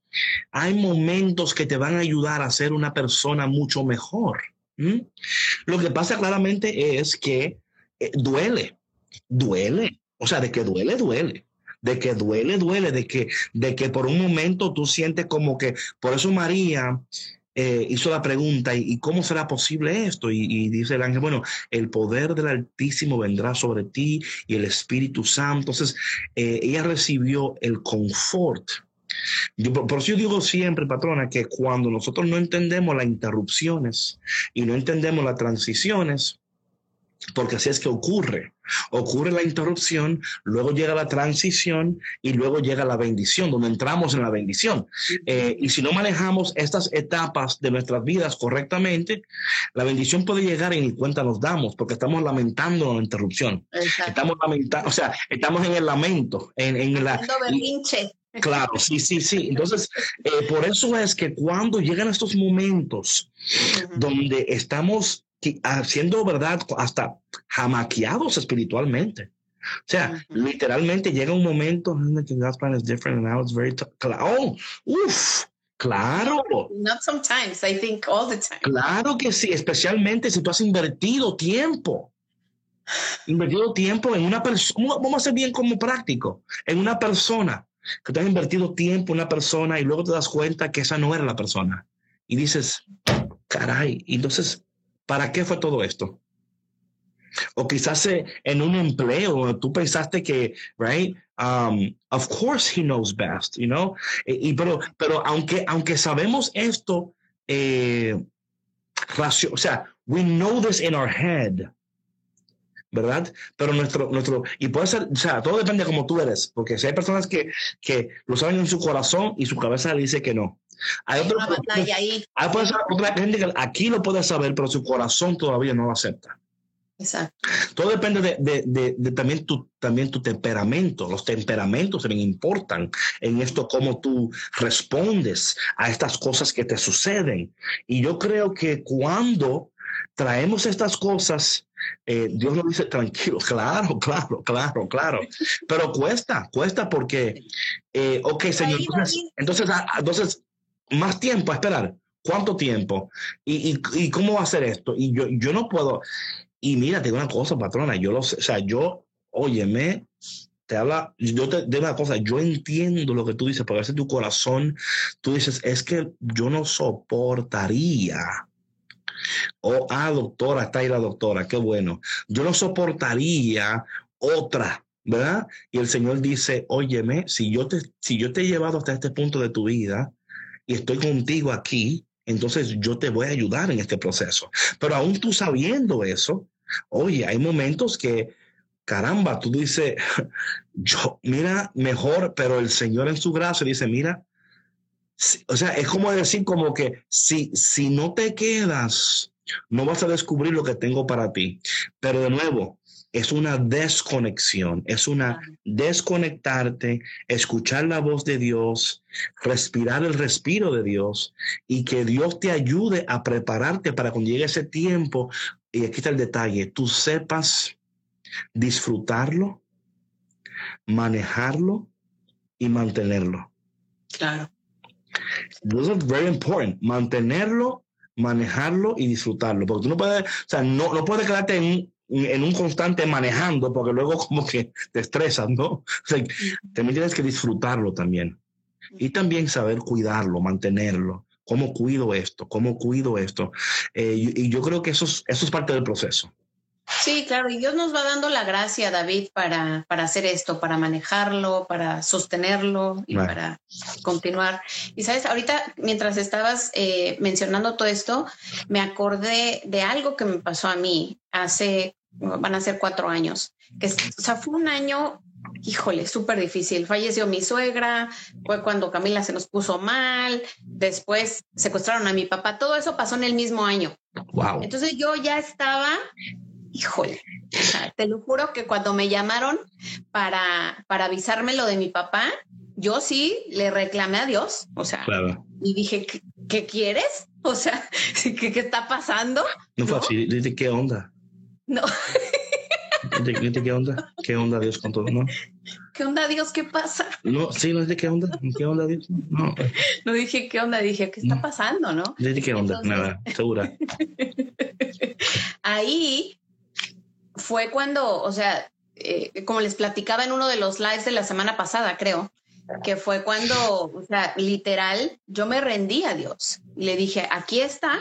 hay momentos que te van a ayudar a ser una persona mucho mejor. Lo que pasa claramente es que eh, duele, duele. O sea, de que duele, duele. De que duele, duele. De que, de que por un momento tú sientes como que, por eso María eh, hizo la pregunta, ¿y, cómo será posible esto? Y, dice el ángel, bueno, el poder del Altísimo vendrá sobre ti y el Espíritu Santo. Entonces, eh, ella recibió el confort por, eso yo digo siempre, patrona, que cuando nosotros no entendemos las interrupciones y no entendemos las transiciones, porque así es que ocurre. Ocurre la interrupción, luego llega la transición y luego llega la bendición, donde entramos en la bendición. Eh, y si no manejamos estas etapas de nuestras vidas correctamente, la bendición puede llegar y ni cuenta nos damos, porque estamos lamentando la interrupción. Estamos lamentando, o sea, estamos en el lamento, en, en la... Claro, sí, sí, sí. Entonces, eh, por eso es que cuando llegan estos momentos donde estamos haciendo verdad hasta jamaqueados espiritualmente. O sea, literalmente llega un momento, God's plan is different and now it's very Oh, uff, claro. Not sometimes, I think all the time. Claro que sí, especialmente si tú has invertido tiempo. Invertido tiempo en una persona, vamos a ser bien como práctico, en una persona que tú has invertido tiempo en una persona y luego te das cuenta que esa no era la persona. Y dices, caray, entonces, ¿para qué fue todo esto? O quizás eh, en un empleo, tú pensaste que, right, um, of course he knows best, you know, y, pero, pero aunque, aunque sabemos esto, eh, o sea, we know this in our head, ¿verdad? Pero nuestro, nuestro, y puede ser, o sea, todo depende de cómo tú eres, porque si hay personas que, que lo saben en su corazón y su cabeza le dice que no. Hay, otra gente que aquí lo puede saber, pero su corazón todavía no lo acepta. Exacto. Todo depende de, de, de, también, tu, también tu temperamento. Los temperamentos también importan en esto, cómo tú respondes a estas cosas que te suceden. Y yo creo que cuando traemos estas cosas, eh, Dios nos dice, tranquilo, (laughs) claro, claro, claro, claro, pero cuesta, cuesta porque, eh, ok, Señor, entonces, ah, ah, entonces, más tiempo a esperar. ¿Cuánto tiempo? ¿Y, y, cómo va a ser esto? Y yo, yo no puedo. Y mira, te digo una cosa, patrona, yo lo sé, o sea, yo, óyeme, te habla, yo te digo una cosa, yo entiendo lo que tú dices, porque a veces tu corazón, tú dices, es que yo no soportaría Oh, ah, doctora, está ahí la doctora, qué bueno. Yo no soportaría otra, ¿verdad? Y el Señor dice, óyeme, si yo te, si yo te he llevado hasta este punto de tu vida y estoy contigo aquí, entonces yo te voy a ayudar en este proceso. Pero aún tú sabiendo eso, oye, hay momentos que caramba, tú dices, (laughs) yo, mira, mejor, pero el Señor en su gracia dice, mira, o sea, es como decir como que si, si no te quedas, no vas a descubrir lo que tengo para ti. Pero de nuevo, es una desconexión, es una desconectarte, escuchar la voz de Dios, respirar el respiro de Dios y que Dios te ayude a prepararte para cuando llegue ese tiempo. Y aquí está el detalle, tú sepas disfrutarlo, manejarlo y mantenerlo. Claro. Eso es very important. Mantenerlo, manejarlo y disfrutarlo. Porque tú no puedes, o sea, no, no puedes quedarte en, en un constante manejando, porque luego (laughs) como que te estresas, ¿no? O sea, también tienes que disfrutarlo también. Y también saber cuidarlo, mantenerlo. ¿Cómo cuido esto? ¿Cómo cuido esto? Eh, y, y, yo creo que eso es, eso es parte del proceso. Sí, claro, y Dios nos va dando la gracia, David, para, para hacer esto, para manejarlo, para sostenerlo y para continuar. Y sabes, ahorita mientras estabas eh, mencionando todo esto, me acordé de algo que me pasó a mí hace, van a ser cuatro años, que o sea, fue un año, híjole, súper difícil. Falleció mi suegra, fue cuando Camila se nos puso mal, después secuestraron a mi papá, todo eso pasó en el mismo año. Wow. Entonces yo ya estaba híjole, (laughs) te lo juro que cuando me llamaron para, para avisarme lo de mi papá, yo sí le reclamé a Dios, o sea, claro. y dije, ¿qué, ¿qué, quieres? O sea, (laughs) ¿qué, qué está pasando? No fue así, dije, ¿qué onda? No. (laughs) ¿Dije, ¿Qué onda? ¿Qué onda Dios con todo? ¿No? ¿Qué onda Dios? ¿Qué pasa? No, sí, no dije qué onda, qué onda Dios. No, no dije qué onda, dije qué está pasando, ¿no? Dije qué onda, Entonces... nada, segura. Ahí fue cuando, o sea, eh, como les platicaba en uno de los lives de la semana pasada, creo, que fue cuando, o sea, literal, yo me rendí a Dios. Le dije, aquí está,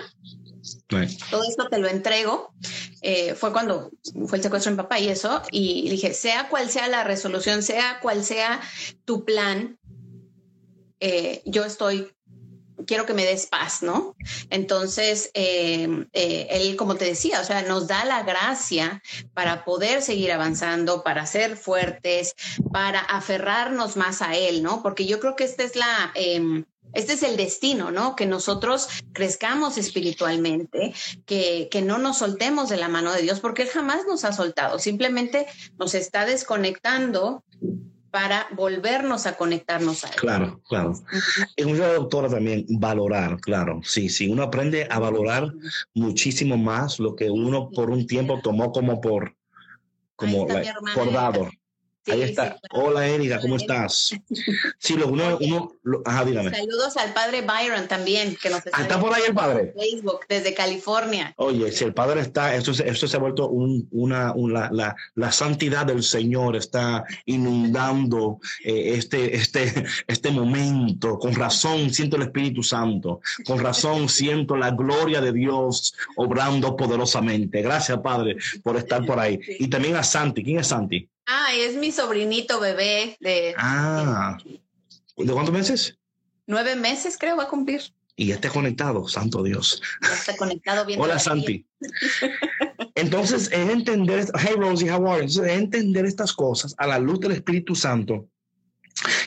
todo esto te lo entrego. Eh, fue cuando fue el secuestro de mi papá y eso, y dije, sea cual sea la resolución, sea cual sea tu plan, eh, yo estoy quiero que me des paz, ¿no? Entonces, eh, eh, él, como te decía, o sea, nos da la gracia para poder seguir avanzando, para ser fuertes, para aferrarnos más a él, ¿no? Porque yo creo que esta es la... Eh, este es el destino, ¿no? Que nosotros crezcamos espiritualmente, que, que, no nos soltemos de la mano de Dios, porque Él jamás nos ha soltado, simplemente nos está desconectando para volvernos a conectarnos a él. Claro, claro. Es una doctora también, valorar, claro. Sí, sí, uno aprende a valorar muchísimo más lo que uno por un tiempo tomó como por, como por dado. Sí, Ahí está. Sí, Hola, Erika, ¿cómo estás? Sí, lo uno, uno, lo, ajá, dígame. Saludos al padre Byron también, que nos está, ¿Está por ahí el padre. Facebook, desde California. Oye, si el padre está, esto, esto se ha vuelto un, una, una la, la, santidad del Señor está inundando eh, este, este, este momento. Con razón siento el Espíritu Santo. Con razón siento la gloria de Dios obrando poderosamente. Gracias, Padre, por estar por ahí. Y también a Santi. ¿Quién es Santi? Ah, es mi sobrinito bebé de... Ah, ¿de cuántos meses? Nueve meses creo va a cumplir. Y ya está conectado, santo Dios. Ya está conectado bien. Hola, Santi. (laughs) Entonces, es entender, hey Rosie, how are you? Entonces, es entender estas cosas a la luz del Espíritu Santo.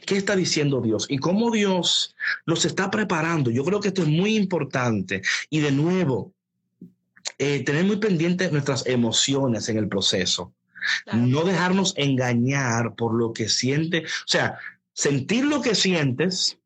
¿Qué está diciendo Dios? Y cómo Dios los está preparando. Yo creo que esto es muy importante. Y de nuevo, eh, tener muy pendientes nuestras emociones en el proceso. Claro. No dejarnos engañar por lo que siente, o sea, sentir lo que sientes,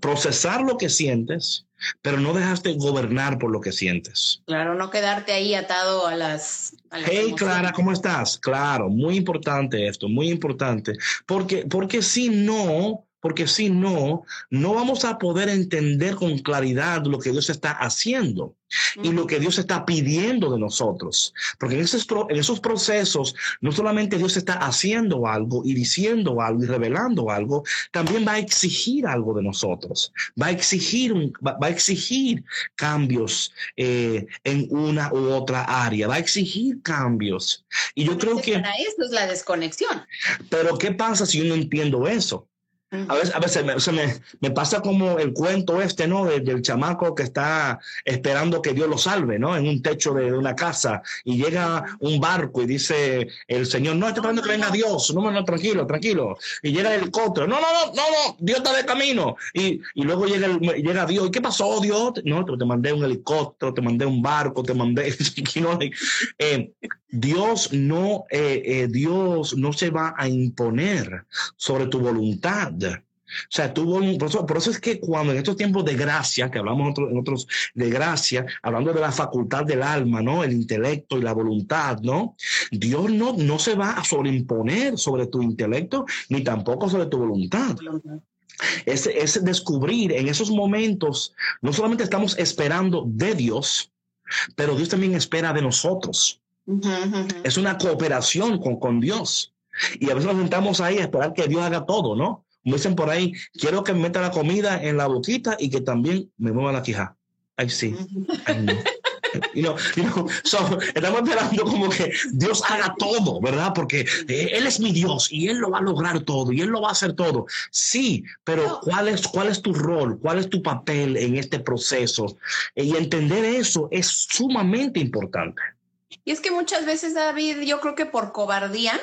procesar lo que sientes, pero no dejaste gobernar por lo que sientes. Claro, no quedarte ahí atado a las. A las hey, emociones. Clara, ¿cómo estás? Claro, muy importante esto, muy importante, porque, porque si no, porque si no, no vamos a poder entender con claridad lo que Dios está haciendo y lo que Dios está pidiendo de nosotros. Porque en esos, en esos procesos, no solamente Dios está haciendo algo y diciendo algo y revelando algo, también va a exigir algo de nosotros. Va a exigir, un, va, va, a exigir cambios eh, en una u otra área. Va a exigir cambios. Y yo creo que... Para eso es la desconexión. Pero ¿qué pasa si yo no entiendo eso? A veces, a veces me, me, pasa como el cuento este, ¿no? del chamaco que está esperando que Dios lo salve, ¿no? En un techo de, una casa y llega un barco y dice el Señor, no, estoy esperando que venga Dios, no, no, tranquilo, tranquilo. Y llega el helicóptero, no, no, no, no, no, Dios está de camino. Y, y luego llega, llega Dios, ¿y qué pasó, Dios? No, te mandé un helicóptero, te mandé un barco, te mandé... (laughs) eh, Dios no, eh, eh, Dios no se va a imponer sobre tu voluntad. O sea, tuvo por, eso, es que cuando en estos tiempos de gracia, que hablamos en otros de gracia, hablando de la facultad del alma, ¿no? El intelecto y la voluntad, ¿no? Dios no, no se va a sobreimponer sobre tu intelecto ni tampoco sobre tu voluntad. Es, es descubrir en esos momentos, no solamente estamos esperando de Dios, pero Dios también espera de nosotros. Es una cooperación con, con Dios. Y a veces nos sentamos ahí a esperar que Dios haga todo, ¿no? Como dicen por ahí, quiero que me meta la comida en la boquita y que también me mueva la quija. Ay, sí. You know, estamos esperando como que Dios haga todo, ¿verdad? Porque eh, Él es mi Dios y Él lo va a lograr todo y Él lo va a hacer todo. Sí, pero ¿cuál es, cuál es tu rol? ¿Cuál es tu papel en este proceso? Y entender eso es sumamente importante. Y es que muchas veces, David, yo creo que por cobardía,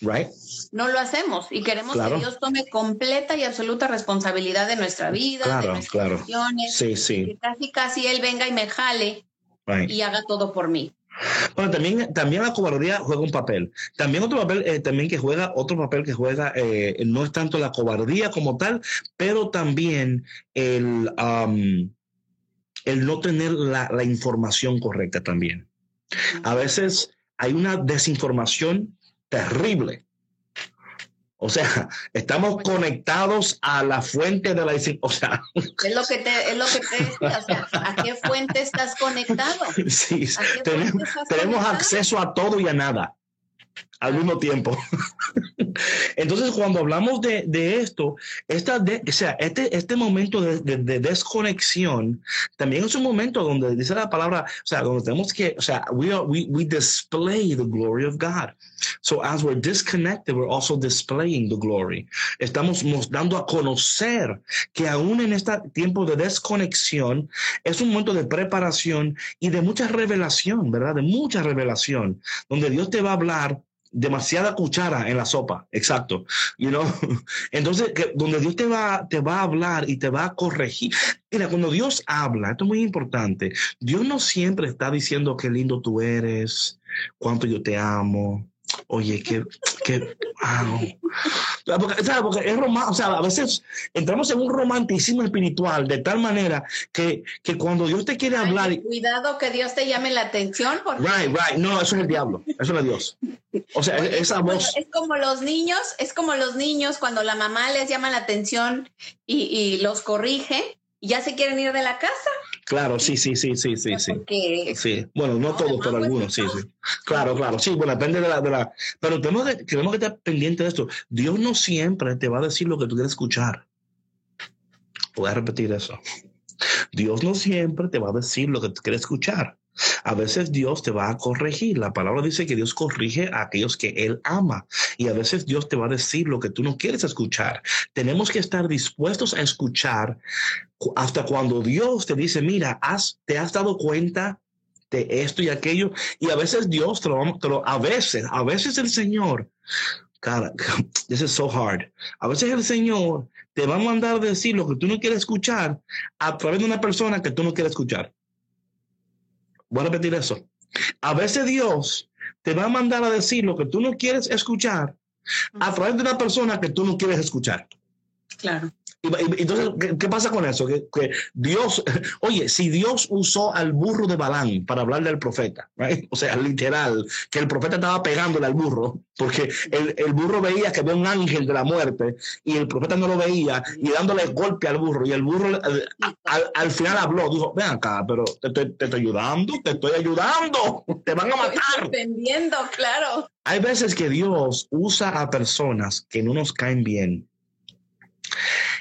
right. No lo hacemos y queremos que Dios tome completa y absoluta responsabilidad de nuestra vida, de nuestras claro. Sí, sí. Que casi, casi Él venga y me jale y haga todo por mí. Bueno, también, también la cobardía juega un papel. También otro papel, eh, también que juega, otro papel que juega, eh, no es tanto la cobardía como tal, pero también el, el no tener la, la información correcta también. A veces hay una desinformación terrible. O sea, (laughs) estamos conectados a la fuente de la o sea, (laughs) es lo que te es lo que te decía, o sea, ¿a qué fuente estás conectado? (laughs) Sí, tenemos, tenemos acceso a todo y a nada al mismo tiempo. (laughs) Entonces, cuando hablamos de, de esto, esta de, o sea, este, este momento de, de, desconexión también es un momento donde dice la palabra, o sea, donde tenemos que, o sea, we, are, we, we display the glory of God. So as we're disconnected, we're also displaying the glory. Estamos dando a conocer que aún en este tiempo de desconexión es un momento de preparación y de mucha revelación, ¿verdad? De mucha revelación, donde Dios te va a hablar demasiada cuchara en la sopa, exacto. You know? (laughs) Entonces, que, donde Dios te va, te va a hablar y te va a corregir. Mira, cuando Dios habla, esto es muy importante, Dios no siempre está diciendo qué lindo tú eres, cuánto yo te amo, Oye, que, que, wow. Porque, Porque es romántico, o sea, a veces entramos en un romanticismo espiritual de tal manera que, que cuando Dios te quiere hablar. cuidado que Dios te llame la atención. Porque... Right, right. No, eso es el diablo. Eso es Dios. O sea, esa voz. Es como los niños, es como los niños cuando la mamá les llama la atención y, y los corrige y ya se quieren ir de la casa. Claro, sí, sí, sí, sí, sí, sí. Sí, bueno, no, todos, pero algunos, sí, sí. Claro, claro, sí, bueno, depende de la, de la... Pero tenemos que, tenemos que estar pendientes de esto. Dios no siempre te va a decir lo que tú quieres escuchar. Voy a repetir eso. Dios no siempre te va a decir lo que tú quieres escuchar. A veces Dios te va a corregir. La palabra dice que Dios corrige a aquellos que Él ama. Y a veces Dios te va a decir lo que tú no quieres escuchar. Tenemos que estar dispuestos a escuchar hasta cuando Dios te dice, mira, has, te has dado cuenta de esto y aquello. Y a veces Dios te lo, a veces, a veces el Señor, cara, (laughs) this is so hard. A veces el Señor te va a mandar decir lo que tú no quieres escuchar a través de una persona que tú no quieres escuchar. Voy a repetir eso. A veces Dios te va a mandar a decir lo que tú no quieres escuchar a través de una persona que tú no quieres escuchar. Claro. Entonces, ¿qué, pasa con eso? Que, Dios, (laughs) oye, si Dios usó al burro de Balán para hablarle al profeta, o sea, literal, que el profeta estaba pegándole al burro, porque el, burro veía que había un ángel de la muerte y el profeta no lo veía y dándole golpe al burro y el burro eh, al, final habló, dijo, ven acá, pero te, te, estoy ayudando, te estoy ayudando, (laughs) te van a matar. Entendiendo, claro. Hay veces que Dios usa a personas que no nos caen bien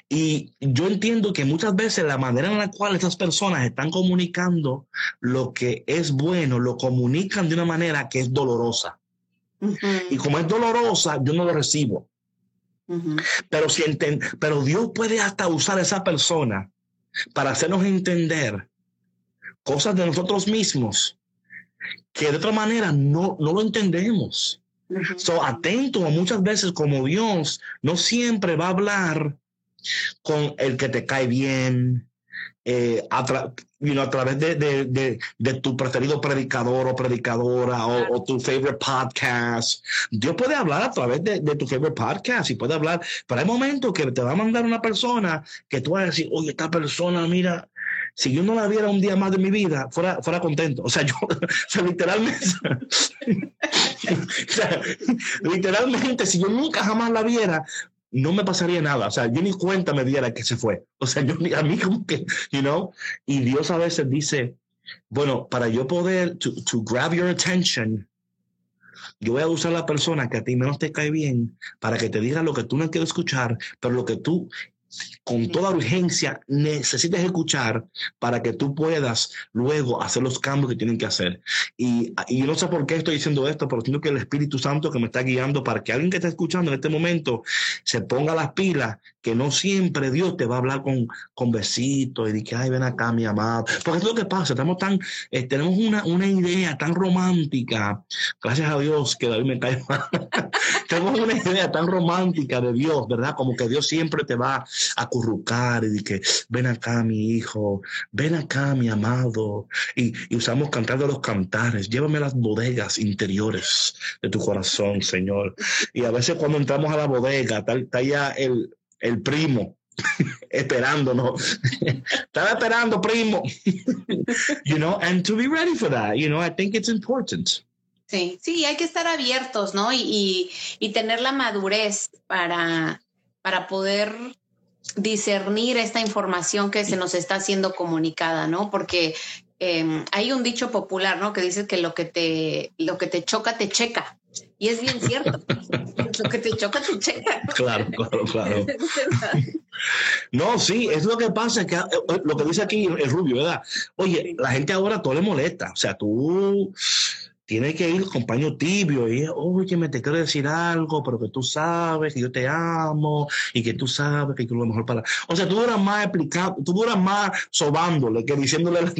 y yo entiendo que muchas veces la manera en la cual esas personas están comunicando lo que es bueno, lo comunican de una manera que es dolorosa. Y como es dolorosa, yo no lo recibo. pero, si pero Dios puede hasta usar a esa persona para hacernos entender cosas de nosotros mismos que de otra manera no, no lo entendemos. So, atento a muchas veces como Dios no siempre va a hablar con el que te cae bien, eh, a, a, través de, de, de, tu preferido predicador o predicadora o, tu favorite podcast. Dios puede hablar a través de, tu favorite podcast y puede hablar, pero hay momentos que te va a mandar una persona que tú vas a decir, oye, esta persona, mira, si yo no la viera un día más de mi vida, fuera, fuera contento. O sea, yo, (laughs) literalmente, (laughs) literalmente, si yo nunca jamás la viera, no me pasaría nada. O sea, yo ni cuenta me diera que se fue. O sea, yo ni a mí como que, you know, y Dios a veces dice, bueno, para yo poder, to, to grab your attention, yo voy a usar la persona que a ti menos te cae bien para que te diga lo que tú no quieres escuchar, pero lo que tú con toda urgencia necesitas escuchar para que tú puedas luego hacer los cambios que tienen que hacer. Y, y no sé por qué estoy diciendo esto, pero siento que el Espíritu Santo que me está guiando para que alguien que está escuchando en este momento se ponga las pilas, que no siempre Dios te va a hablar con, con besitos y que, ay, ven acá, mi amado. Porque es lo que pasa, estamos tan, eh, tenemos una, una idea tan romántica, gracias a Dios que David me cae (laughs) tenemos una idea tan romántica de Dios, ¿verdad? Como que Dios siempre te va acurrucar y que ven acá mi hijo, ven acá mi amado. Y, usamos cantar de los cantares, llévame a las bodegas interiores de tu corazón, Señor. Y a veces cuando entramos a la bodega, está, ya el, el primo (laughs) esperándonos. (laughs) Estaba esperando, primo. (laughs) you know, and to be ready for that, you know, I think it's important. Sí, sí, hay que estar abiertos, ¿no? Y, y, y tener la madurez para, para poder discernir esta información que se nos está haciendo comunicada, ¿no? Porque em, hay un dicho popular, ¿no? Que dice que lo que te, lo que te choca, te checa. Y es bien cierto. (laughs) lo que te choca, te checa. Claro, claro, claro. (laughs) no, sí, es lo que pasa, que eh, lo que dice aquí el Rubio, ¿verdad? Oye, la gente ahora todo le molesta. O sea, tú tiene que ir con paño tibio y, oye, me te quiero decir algo, pero que tú sabes que yo te amo y que tú sabes que tú lo mejor para... O sea, tú duras más explicando, tú duras más sobándole que diciéndole la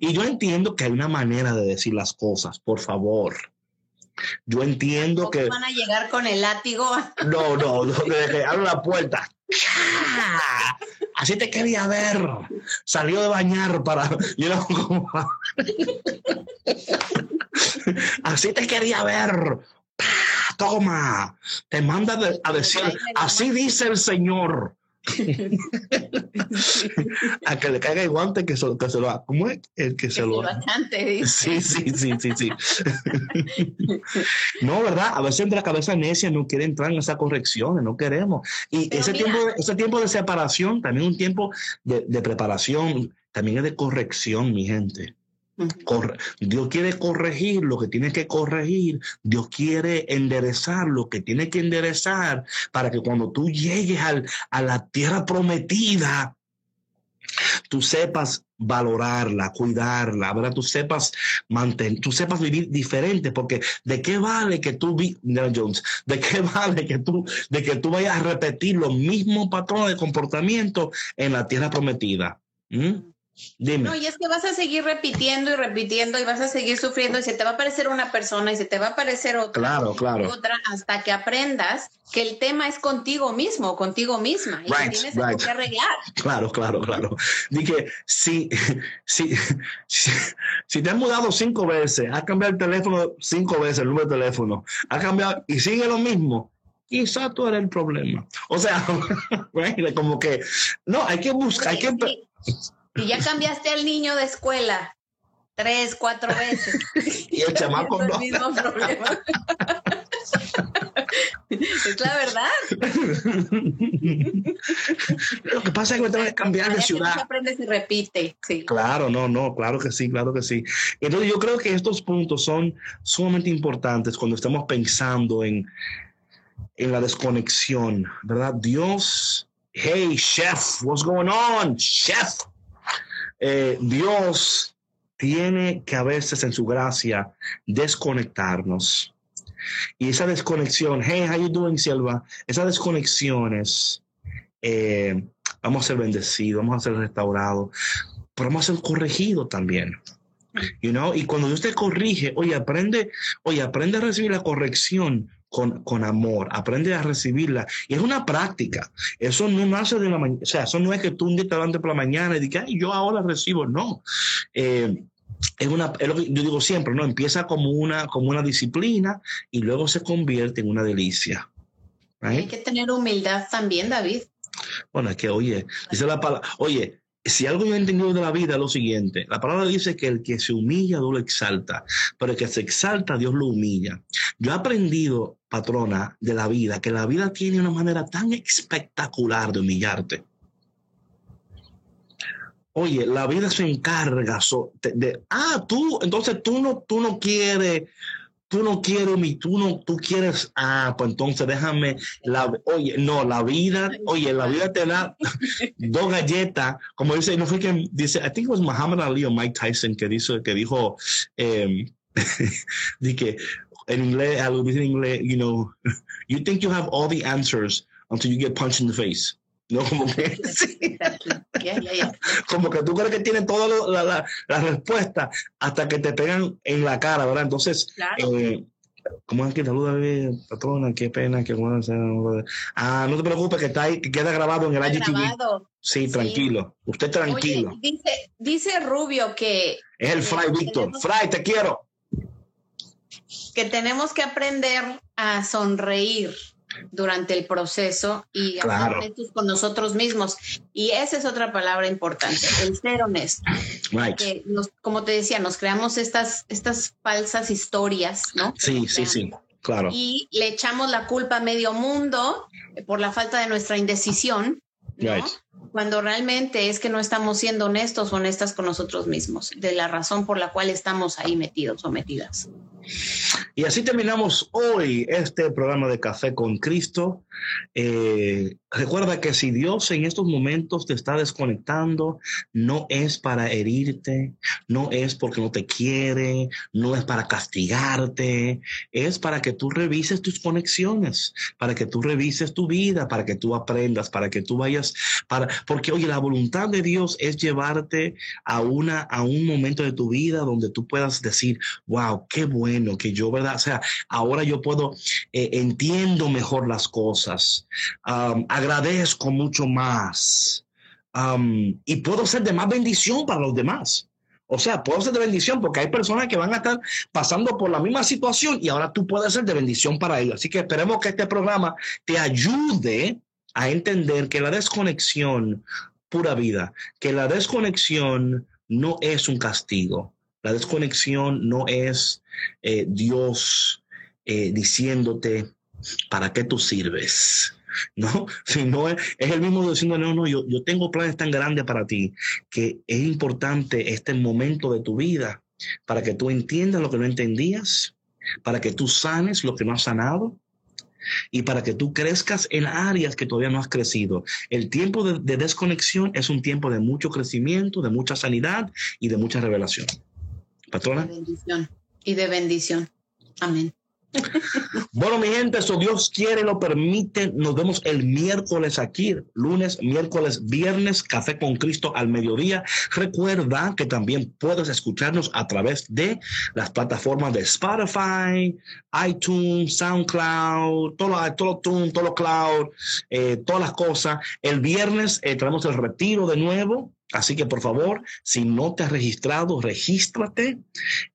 Y yo entiendo que hay una manera de decir las cosas, por favor. Yo entiendo que... van a llegar con el látigo? No, no, no, desde abro la puerta. Así te quería ver. Salió de bañar para. Así te quería ver. Toma, te manda a decir, así dice el Señor. (laughs) a que le caiga el guante que, se, que se lo ¿Cómo es? El que, se lo. Sí, sí, sí, sí, sí. (laughs) no, ¿verdad? A veces la cabeza necia no quiere entrar en esas correcciones, no queremos. Y ese tiempo, ese tiempo de separación, también un tiempo de, de preparación, también es de corrección, mi gente. Dios quiere corregir lo que tiene que corregir. Dios quiere enderezar lo que tiene que enderezar para que cuando tú llegues al, a la tierra prometida, tú sepas valorarla, cuidarla, ¿verdad? Tú sepas mantener, tú sepas vivir diferente, porque ¿de qué vale que tú, Jones, de qué (laughs) vale que tú, de que tú vayas a repetir los mismos patrones de comportamiento en la tierra prometida? ¿Mm? No, y es que vas a seguir repitiendo y repitiendo y vas a seguir sufriendo y se te va a aparecer una persona y se te va a aparecer otra. Claro, claro. Otra hasta que aprendas que el tema es contigo mismo, contigo misma y que tienes que arreglar. Claro, claro, claro. Dije, si, si, si, te has mudado cinco veces, has cambiado el teléfono cinco veces, el número de teléfono, has cambiado y sigue lo mismo, quizá tú eres el problema. O sea, (laughs) como que, no, hay que buscar, hay que... Y ya cambiaste al niño de escuela tres, cuatro veces. (laughs) y el chamaco no. El mismo problema. (laughs) es la verdad. Lo que pasa es que me tengo que cambiar de ciudad. Se aprende y repite. Sí. Claro, no, no, claro que sí, claro que sí. Entonces yo creo que estos puntos son sumamente importantes cuando estamos pensando en, en la desconexión, ¿verdad? Dios, hey, chef, what's going on, chef? Eh, Dios tiene que a veces en su gracia desconectarnos Y esa desconexión, hey, how you doing, Silva? Esas desconexiones, eh, vamos a ser bendecidos, vamos a ser restaurados, pero vamos a ser corregidos también. Y cuando Dios te corrige, oye, aprende, oye, aprende a recibir la corrección con, con, amor, aprende a recibirla. Y es una práctica. Eso no nace de la mañana, o sea, eso no es que tú un día te levantes por la mañana y digas, yo ahora recibo, no. Eh, es, una, es lo que yo digo siempre, ¿no? Empieza como una, como una disciplina y luego se convierte en una delicia. Hay que tener humildad también, David. Bueno, es que, oye, dice la palabra, oye, si algo yo he entendido de la vida es lo siguiente, la palabra dice que el que se humilla, Dios lo exalta, pero el que se exalta, Dios lo humilla. Yo he aprendido, patrona, de la vida, que la vida tiene una manera tan espectacular de humillarte. Oye, la vida se encarga de, ah, tú, entonces tú no, tú no quieres tú no quieres mi, tú no, tú quieres, ah, pues entonces déjame, la, oye, no, la vida, oye, la vida te da (laughs) dos galletas, como dice, no fue que dice, I think it was Muhammad Ali o Mike Tyson que dice, que dijo, (laughs) eh, que en inglés, algo dice en inglés, you know, (laughs) you think you have all the answers until you get punched in the face. No, como que, (laughs) como que tú crees que tienes toda la, la, la, respuesta hasta que te pegan en la cara, ¿verdad? Entonces, eh, ¿cómo es que saluda, patrona? Qué pena que Ah, no te preocupes, que está ahí, que queda grabado en el IGTV. Sí, tranquilo. Usted tranquilo. dice, dice Rubio que. Es el Fry Víctor. Fry, te quiero. Que tenemos que aprender a sonreír durante el proceso y claro. con nosotros mismos. Y esa es otra palabra importante, el ser honesto. Right. como te decía, nos creamos estas, estas falsas historias, ¿no? Sí, sí, sí, claro. Y le echamos la culpa a medio mundo por la falta de nuestra indecisión, ¿no? Cuando realmente es que no estamos siendo honestos o honestas con nosotros mismos, de la razón por la cual estamos ahí metidos o metidas. Y así terminamos hoy este programa de Café con Cristo. Eh, recuerda que si Dios en estos momentos te está desconectando, no es para herirte, no es porque no te quiere, no es para castigarte, es para que tú revises tus conexiones, para que tú revises tu vida, para que tú aprendas, para que tú vayas, para, porque oye, la voluntad de Dios es llevarte a, una, a un momento de tu vida donde tú puedas decir, wow, qué bueno que yo, ¿verdad? O sea, ahora yo puedo, eh, entiendo mejor las cosas, agradezco mucho más y puedo ser de más bendición para los demás. O sea, puedo ser de bendición porque hay personas que van a estar pasando por la misma situación y ahora tú puedes ser de bendición para ellos. Así que esperemos que este programa te ayude a entender que la desconexión, pura vida, que la desconexión no es un castigo. La desconexión no es eh, Dios eh, diciéndote para qué tú sirves. ¿no? (laughs) Sino es, el mismo diciendo, no, no, yo, yo tengo planes tan grandes para ti que es importante este momento de tu vida para que tú entiendas lo que no entendías, para que tú sanes lo que no has sanado y para que tú crezcas en áreas que todavía no has crecido. El tiempo de, de desconexión es un tiempo de mucho crecimiento, de mucha sanidad y de mucha revelación. Patrona. De bendición y de bendición. Amén. (laughs) Bueno, mi gente, eso Dios quiere, lo permite. Nos vemos el miércoles aquí, lunes, miércoles, viernes, Café con Cristo al mediodía. Recuerda que también puedes escucharnos a través de las plataformas de Spotify, iTunes, SoundCloud, todo, todo, todo, todo cloud, eh, todas las cosas. El viernes eh, tenemos el retiro de nuevo. Así que por favor, si no te has registrado, regístrate.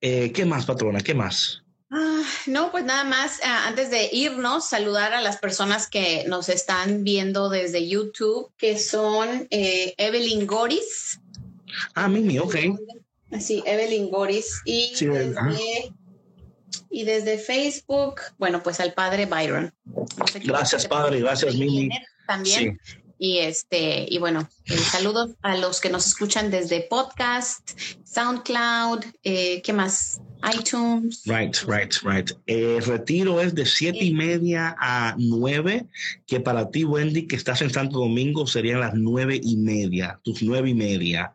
Eh, ¿Qué más, patrona? ¿Qué más? Ah, no, pues nada más, ah, antes de irnos, saludar a las personas que nos están viendo desde YouTube, que son eh, Evelyn Goris. Ah, Mimi, ok. Sí, Evelyn Goris. Y, desde, y desde Facebook, bueno, pues al padre Byron. gracias, padre, gracias, Mimi. También. Y este, y bueno, eh, saludos a los que nos escuchan desde podcast, SoundCloud, eh, ¿qué más? iTunes. Right, right, right. El retiro es de siete y media a nueve, que para ti, Wendy, que estás en Santo Domingo, serían las nueve y media, tus nueve y media.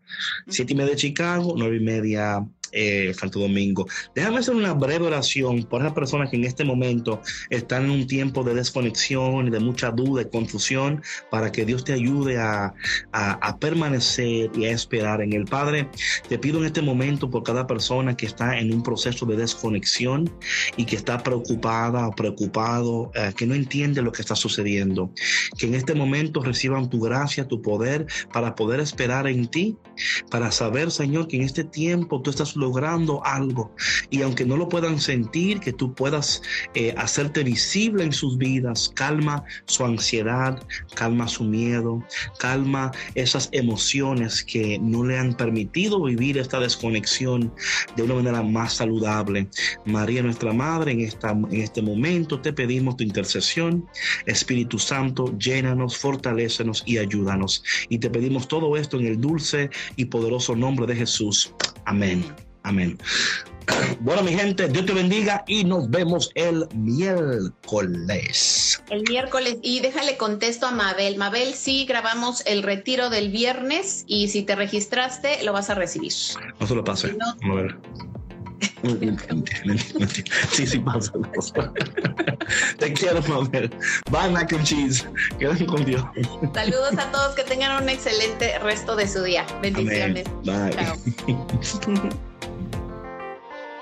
Siete y media de Chicago, nueve y media eh, Santo Domingo. Déjame hacer una breve oración por esas personas que en este momento están en un tiempo de desconexión de mucha duda y confusión para que Dios te ayude a, a, permanecer y a esperar en el Padre. Te pido en este momento por cada persona que está en un proceso de desconexión y que está preocupada o preocupado, eh, que no entiende lo que está sucediendo. Que en este momento reciban tu gracia, tu poder para poder esperar en ti, para saber, Señor, que en este tiempo tú estás logrando algo y aunque no lo puedan sentir, que tú puedas eh, hacerte visible en sus vidas, calma su ansiedad, calma su miedo, calma esas emociones que no le han permitido vivir esta desconexión de una manera más saludable. María, nuestra Madre, en, esta, en este momento te pedimos tu intercesión. Espíritu Santo, llénanos, fortalécenos y ayúdanos. Y te pedimos todo esto en el dulce y poderoso nombre de Jesús. Amén. Amén. Bueno, mi gente, Dios te bendiga y nos vemos el miércoles. El miércoles. Y déjale contesto a Mabel. Mabel, sí, grabamos el retiro del viernes y si te registraste, lo vas a recibir. No se lo pase. No. (laughs) A ver. Sí, sí pasa. Te quiero, Mabel. Bye, mac and cheese. Quédate con Dios. Saludos a todos. Que tengan un excelente resto de su día. Bendiciones. Bye. (laughs)